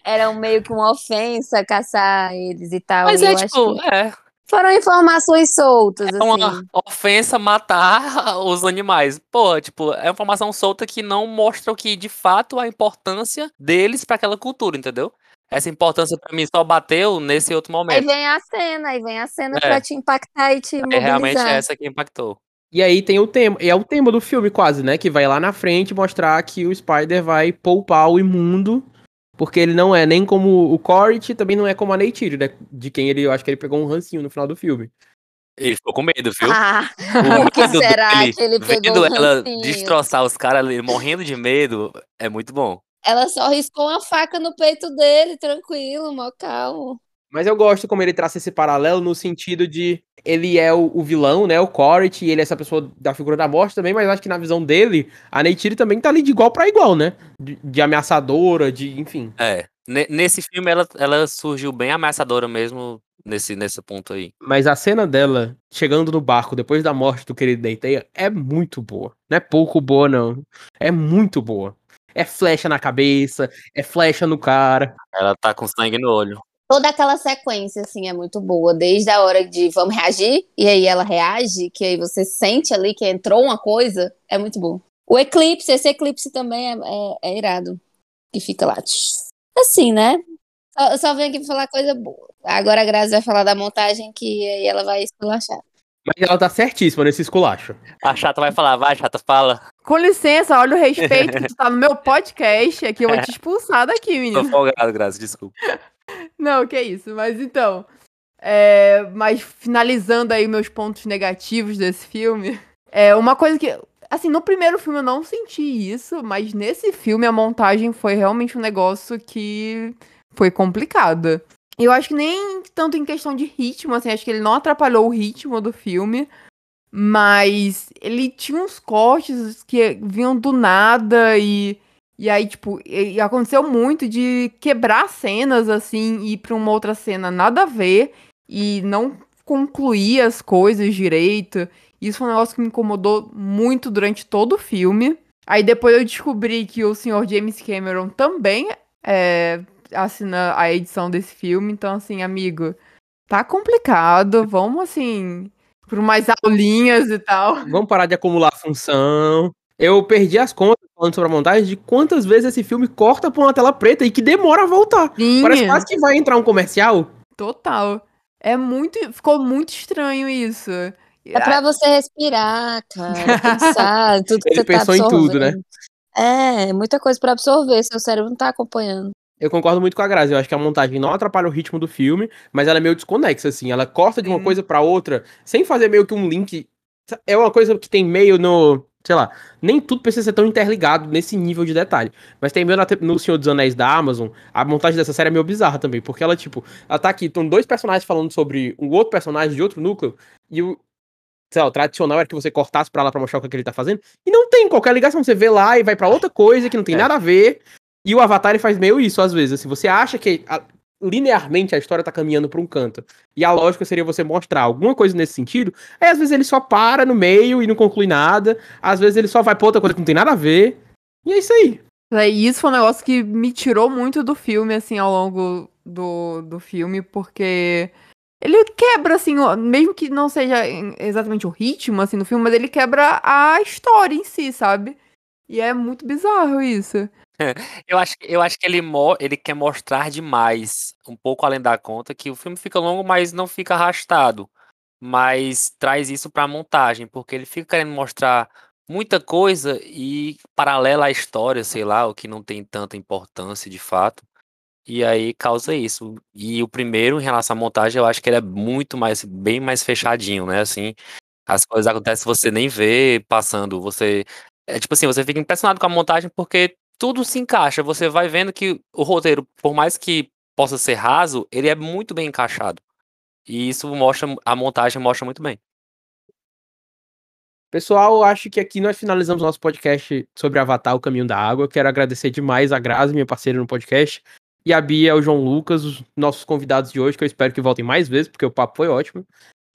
Speaker 3: era um meio que uma ofensa caçar eles e tal.
Speaker 4: Mas
Speaker 3: e
Speaker 4: é
Speaker 3: eu acho
Speaker 4: tipo,
Speaker 3: que
Speaker 4: é,
Speaker 3: foram informações soltas,
Speaker 4: é uma
Speaker 3: assim.
Speaker 4: ofensa matar os animais. Pô, tipo, é informação solta que não mostra o que de fato a importância deles pra aquela cultura, entendeu? Essa importância pra mim só bateu nesse outro
Speaker 3: Aí
Speaker 4: momento.
Speaker 3: vem a cena, aí vem a cena
Speaker 4: É.
Speaker 3: pra te impactar e te
Speaker 4: É realmente
Speaker 3: mobilizar.
Speaker 4: essa que impactou.
Speaker 1: E aí tem o tema, e é o tema do filme quase, né? Que vai lá na frente mostrar que o Spider vai poupar o imundo, porque ele não é nem como o Corrit, e também não é como a Neytiri, né? De quem ele, eu acho que ele pegou um rancinho no final do filme.
Speaker 4: Ele ficou com medo, viu?
Speaker 3: Ah,
Speaker 4: O
Speaker 3: que será
Speaker 4: dele,
Speaker 3: que ele pegou
Speaker 4: vendo
Speaker 3: o
Speaker 4: ela
Speaker 3: rancinho?
Speaker 4: destroçar os caras ali, morrendo de medo, é muito bom.
Speaker 3: Ela só riscou uma faca no peito dele, tranquilo, mó calmo.
Speaker 1: Mas eu gosto como ele traça esse paralelo no sentido de ele é o, o vilão, né? O Corrit, e ele é essa pessoa da figura da morte também, mas acho que na visão dele, a Neytiri também tá ali de igual pra igual, né? De, de ameaçadora, de, enfim.
Speaker 4: É. ne- Nesse filme ela, ela surgiu bem ameaçadora mesmo nesse, nesse ponto aí.
Speaker 1: Mas a cena dela chegando no barco depois da morte do querido Deiteia é muito boa. Não é pouco boa, não. É muito boa. É flecha na cabeça, é flecha no cara.
Speaker 4: Ela tá com sangue no olho.
Speaker 3: Toda aquela sequência, assim, é muito boa. Desde a hora de vamos reagir, e aí ela reage, que aí você sente ali que entrou uma coisa, é muito bom. O eclipse, esse eclipse também é, é, é irado. Que fica lá. Assim, né? Só- Eu só venho aqui pra falar coisa boa. Agora a Grazi vai falar da montagem, que aí ela vai esculachar.
Speaker 1: Mas ela tá certíssima nesse esculacho.
Speaker 4: A chata vai falar, vai, chata, fala.
Speaker 2: Com licença, olha o respeito que tu tá no meu podcast aqui, eu vou te expulsar daqui,
Speaker 4: Tô
Speaker 2: menino.
Speaker 4: folgado, Grazi, desculpa.
Speaker 2: Não, que isso, mas então. é, mas finalizando aí meus pontos negativos desse filme, é uma coisa que. Assim, no primeiro filme eu não senti isso, mas nesse filme a montagem foi realmente um negócio que foi complicada. Eu acho que nem tanto em questão de ritmo, assim, acho que ele não atrapalhou o ritmo do filme, mas ele tinha uns cortes que vinham do nada e e aí, tipo, e- aconteceu muito de quebrar cenas, assim, e ir pra uma outra cena nada a ver e não concluir as coisas direito. Isso foi um negócio que me incomodou muito durante todo o filme. Aí depois eu descobri que o senhor James Cameron também é, assina a edição desse filme. Então, assim, amigo, tá complicado. Vamos, assim, por mais aulinhas e tal.
Speaker 1: Vamos parar de acumular função. Eu perdi as contas falando sobre a montagem de quantas vezes esse filme corta pra uma tela preta e que demora a voltar.
Speaker 2: Sim,
Speaker 1: Parece quase que vai entrar um comercial.
Speaker 2: total. É muito. Ficou muito estranho isso.
Speaker 3: É pra você respirar, cara, pensar, tudo que
Speaker 1: Ele
Speaker 3: você tá
Speaker 1: pensou em
Speaker 3: absorvendo.
Speaker 1: tudo, né?
Speaker 3: É, muita coisa pra absorver, seu cérebro não tá acompanhando.
Speaker 1: Eu concordo muito com a Grazi. Eu acho que a montagem não atrapalha o ritmo do filme, mas ela é meio desconexa, assim. Ela corta de uma coisa pra outra, sem fazer meio que um link. É uma coisa que tem meio no. Sei lá, nem tudo precisa ser tão interligado nesse nível de detalhe. Mas tem meio na no Senhor dos Anéis da Amazon, a montagem dessa série é meio bizarra também, porque ela, tipo, ela tá aqui, estão dois personagens falando sobre um outro personagem de outro núcleo, e o. Sei lá, o tradicional era que você cortasse pra lá pra mostrar o que, é ele tá fazendo. E não tem qualquer ligação. Você vê lá e vai pra outra coisa que não tem
Speaker 4: É.
Speaker 1: nada a ver. E o Avatar ele faz meio isso, às vezes. Assim, você acha que a- linearmente a história tá caminhando pra um canto. E a lógica seria você mostrar alguma coisa nesse sentido. Aí às vezes ele só para no meio e não conclui nada. Às vezes ele só vai pra outra coisa que não tem nada a ver. E é isso aí.
Speaker 2: É, E isso foi um negócio que me tirou muito do filme, assim, ao longo do, do filme, porque ele quebra, assim, mesmo que não seja exatamente o ritmo, assim, do filme, mas ele quebra a história em si, sabe? E é muito bizarro isso.
Speaker 4: Eu acho, eu acho que ele, mo- ele quer mostrar demais, um pouco além da conta, que o filme fica longo, mas não fica arrastado. Mas traz isso pra montagem, porque ele fica querendo mostrar muita coisa e paralela à história, sei lá, o que não tem tanta importância de fato. E aí causa isso. E o primeiro, em relação à montagem, eu acho que ele é muito mais, bem mais fechadinho, né? Assim, as coisas acontecem, você nem vê passando, você. É tipo assim, você fica impressionado com a montagem porque tudo se encaixa. Você vai vendo que o roteiro, por mais que possa ser raso, ele é muito bem encaixado. E isso mostra, a montagem mostra muito bem.
Speaker 1: Pessoal, acho que aqui nós finalizamos nosso podcast sobre Avatar, o Caminho da Água. Quero agradecer demais a Grazi, minha parceira no podcast, e a Bia, o João Lucas, os nossos convidados de hoje, que eu espero que voltem mais vezes, porque o papo foi ótimo.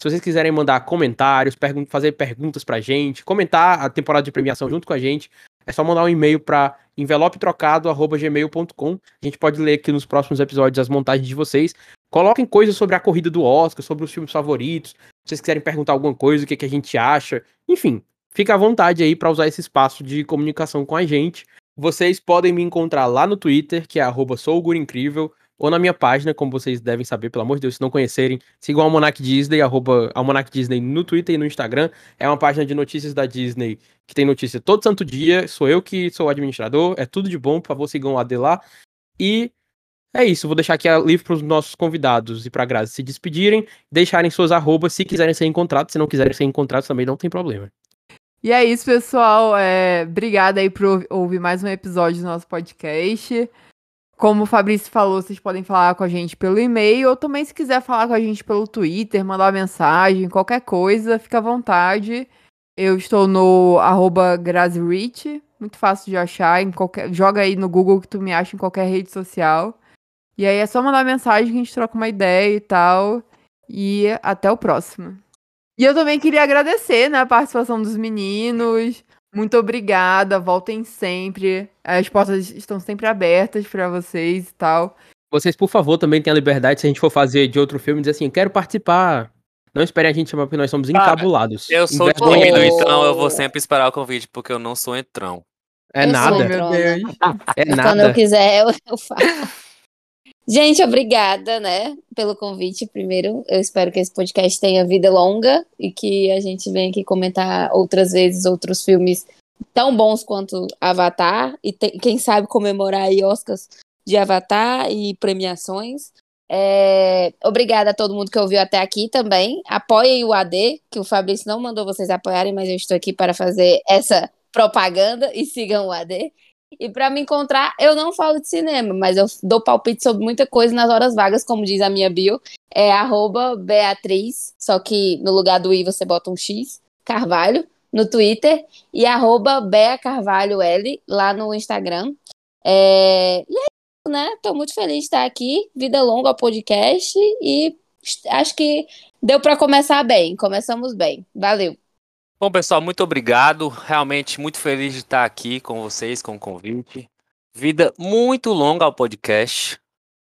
Speaker 1: Se vocês quiserem mandar comentários, pergun- fazer perguntas pra gente, comentar a temporada de premiação junto com a gente, é só mandar um e-mail para envelopetrocado.gmail.com. A gente pode ler aqui nos próximos episódios as montagens de vocês. Coloquem coisas sobre a corrida do Oscar, sobre os filmes favoritos. Se vocês quiserem perguntar alguma coisa, o que, que a gente acha. Enfim, fica à vontade aí para usar esse espaço de comunicação com a gente. Vocês podem me encontrar lá no Twitter, que é sougurincrível, ou na minha página, como vocês devem saber, pelo amor de Deus, se não conhecerem, sigam Almanac Disney, arroba Disney no Twitter e no Instagram. É uma página de notícias da Disney que tem notícia todo santo dia. Sou eu que sou o administrador, é tudo de bom, por favor, sigam o AD lá. E é isso, vou deixar aqui a- livre para os nossos convidados e para a Grazi se despedirem, deixarem suas arrobas se quiserem ser encontrados, se não quiserem ser encontrados também não tem problema.
Speaker 2: E é isso, pessoal. É, obrigada aí por ouvi- ouvir mais um episódio do nosso podcast. Como o Fabrício falou, vocês podem falar com a gente pelo e-mail, ou também se quiser falar com a gente pelo Twitter, mandar uma mensagem, qualquer coisa, fica à vontade. Eu estou no arroba GraziRich, muito fácil de achar, em qualquer, joga aí no Google que tu me acha em qualquer rede social. E aí é só mandar mensagem que a gente troca uma ideia e tal. E até o próximo. E eu também queria agradecer, né, a participação dos meninos. Muito obrigada, voltem sempre. As portas estão sempre abertas pra vocês e tal.
Speaker 1: Vocês, por favor, também tenham a liberdade, se a gente for fazer de outro filme, dizer assim, quero participar. Não esperem a gente chamar porque nós somos
Speaker 4: Cara,
Speaker 1: encabulados.
Speaker 4: Eu sou tímido,
Speaker 3: Oh.
Speaker 4: então eu vou sempre esperar o convite, porque eu não sou entrão.
Speaker 1: É
Speaker 3: Eu sou
Speaker 1: nada,
Speaker 3: meu
Speaker 2: Meu
Speaker 3: Deus.
Speaker 2: Deus.
Speaker 1: é
Speaker 3: Quando eu
Speaker 1: nada.
Speaker 3: quiser, eu, eu faço. Gente, obrigada, né, pelo convite. Primeiro, eu espero que esse podcast tenha vida longa e que a gente venha aqui comentar outras vezes outros filmes tão bons quanto Avatar e te- quem sabe comemorar aí Oscars de Avatar e premiações. É, Obrigada a todo mundo que ouviu até aqui também. Apoiem o AD, que o Fabrício não mandou vocês apoiarem, mas eu estou aqui para fazer essa propaganda e sigam o AD. E para me encontrar, eu não falo de cinema, mas eu dou palpite sobre muita coisa nas horas vagas, como diz a minha bio. É arroba Beatriz, só que no lugar do I você bota um X, Carvalho, no Twitter, e arroba Bea Carvalho L, lá no Instagram. É, E é isso, né? Tô muito feliz de estar aqui. Vida longa ao podcast e acho que deu para começar bem. Começamos bem. Valeu.
Speaker 4: Bom, pessoal, muito obrigado. Realmente muito feliz de estar aqui com vocês, com o convite. Vida muito longa ao podcast.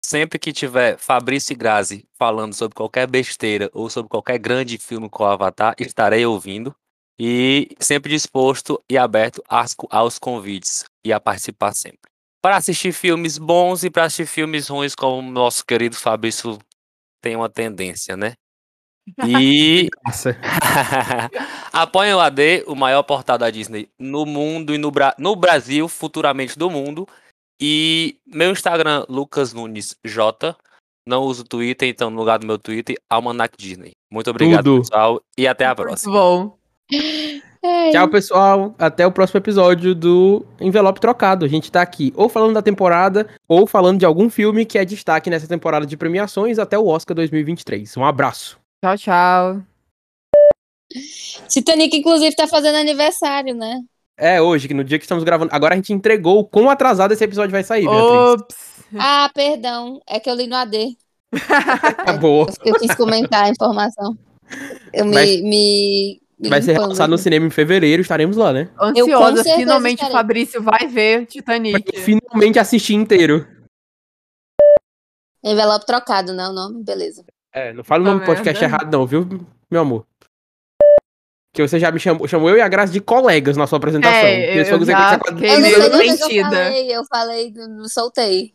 Speaker 4: sempre que tiver Fabrício e Grazi falando sobre qualquer besteira ou sobre qualquer grande filme com o Avatar, estarei ouvindo. E sempre disposto e aberto aos, convites e a participar sempre. Para assistir filmes bons e para assistir filmes ruins, como o nosso querido Fabrício tem uma tendência, né? E apoiem o AD, o maior portal da Disney no mundo e no, Bra no Brasil, futuramente do mundo. E meu Instagram, Lucas Nunes J. Não uso Twitter, então no lugar do meu Twitter, Almanac Disney. Muito obrigado,
Speaker 1: Tudo.
Speaker 4: pessoal, e até a
Speaker 2: Muito
Speaker 4: próxima.
Speaker 2: bom.
Speaker 3: É,
Speaker 1: Tchau, pessoal. Até o próximo episódio do Envelope Trocado. A gente tá aqui ou falando da temporada ou falando de algum filme que é destaque nessa temporada de premiações até o Oscar 2023. Um abraço.
Speaker 2: Tchau, tchau.
Speaker 3: Titanic, inclusive, tá fazendo aniversário, né?
Speaker 1: É hoje, que no dia que estamos gravando. Agora a gente entregou o quão atrasado esse episódio vai sair, Beatriz.
Speaker 2: Ops.
Speaker 3: Ah, perdão. É que eu li no AD.
Speaker 1: Acabou.
Speaker 3: Eu quis comentar a informação. Eu me.
Speaker 1: Vai-
Speaker 3: me, me
Speaker 1: Vai ser lançado no cinema em fevereiro, estaremos lá, né?
Speaker 2: Ansiosa, finalmente o
Speaker 3: estarei.
Speaker 2: Fabrício vai ver Titanic.
Speaker 1: finalmente assistir inteiro.
Speaker 3: Envelope trocado, né? O nome? Beleza.
Speaker 1: É, não fala o nome do
Speaker 2: Puta
Speaker 1: podcast
Speaker 2: merda.
Speaker 1: errado, não, viu, meu amor? Que você já me chamou, chamou eu e a Graça de colegas na sua apresentação.
Speaker 2: É, eu já fiquei
Speaker 3: Eu o que eu
Speaker 2: sentida.
Speaker 3: falei. Eu falei, não soltei.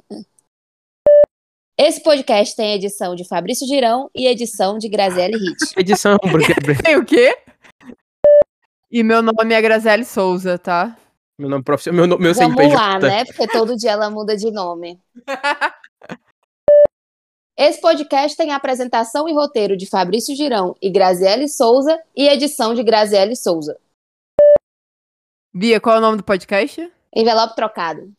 Speaker 3: Esse podcast tem edição de Fabrício Girão e edição de Graziele Hit.
Speaker 1: Edição, porque
Speaker 2: Tem o quê? E meu nome é Graziele Souza, tá?
Speaker 1: meu nome profissional, meu, meu
Speaker 3: Vamos
Speaker 1: CNPJ.
Speaker 3: lá, né? Porque todo dia ela muda de nome. Esse podcast tem apresentação e roteiro de Fabrício Girão e Graziele Souza e edição de Graziele Souza.
Speaker 2: Bia, qual é o nome do podcast?
Speaker 3: Envelope trocado.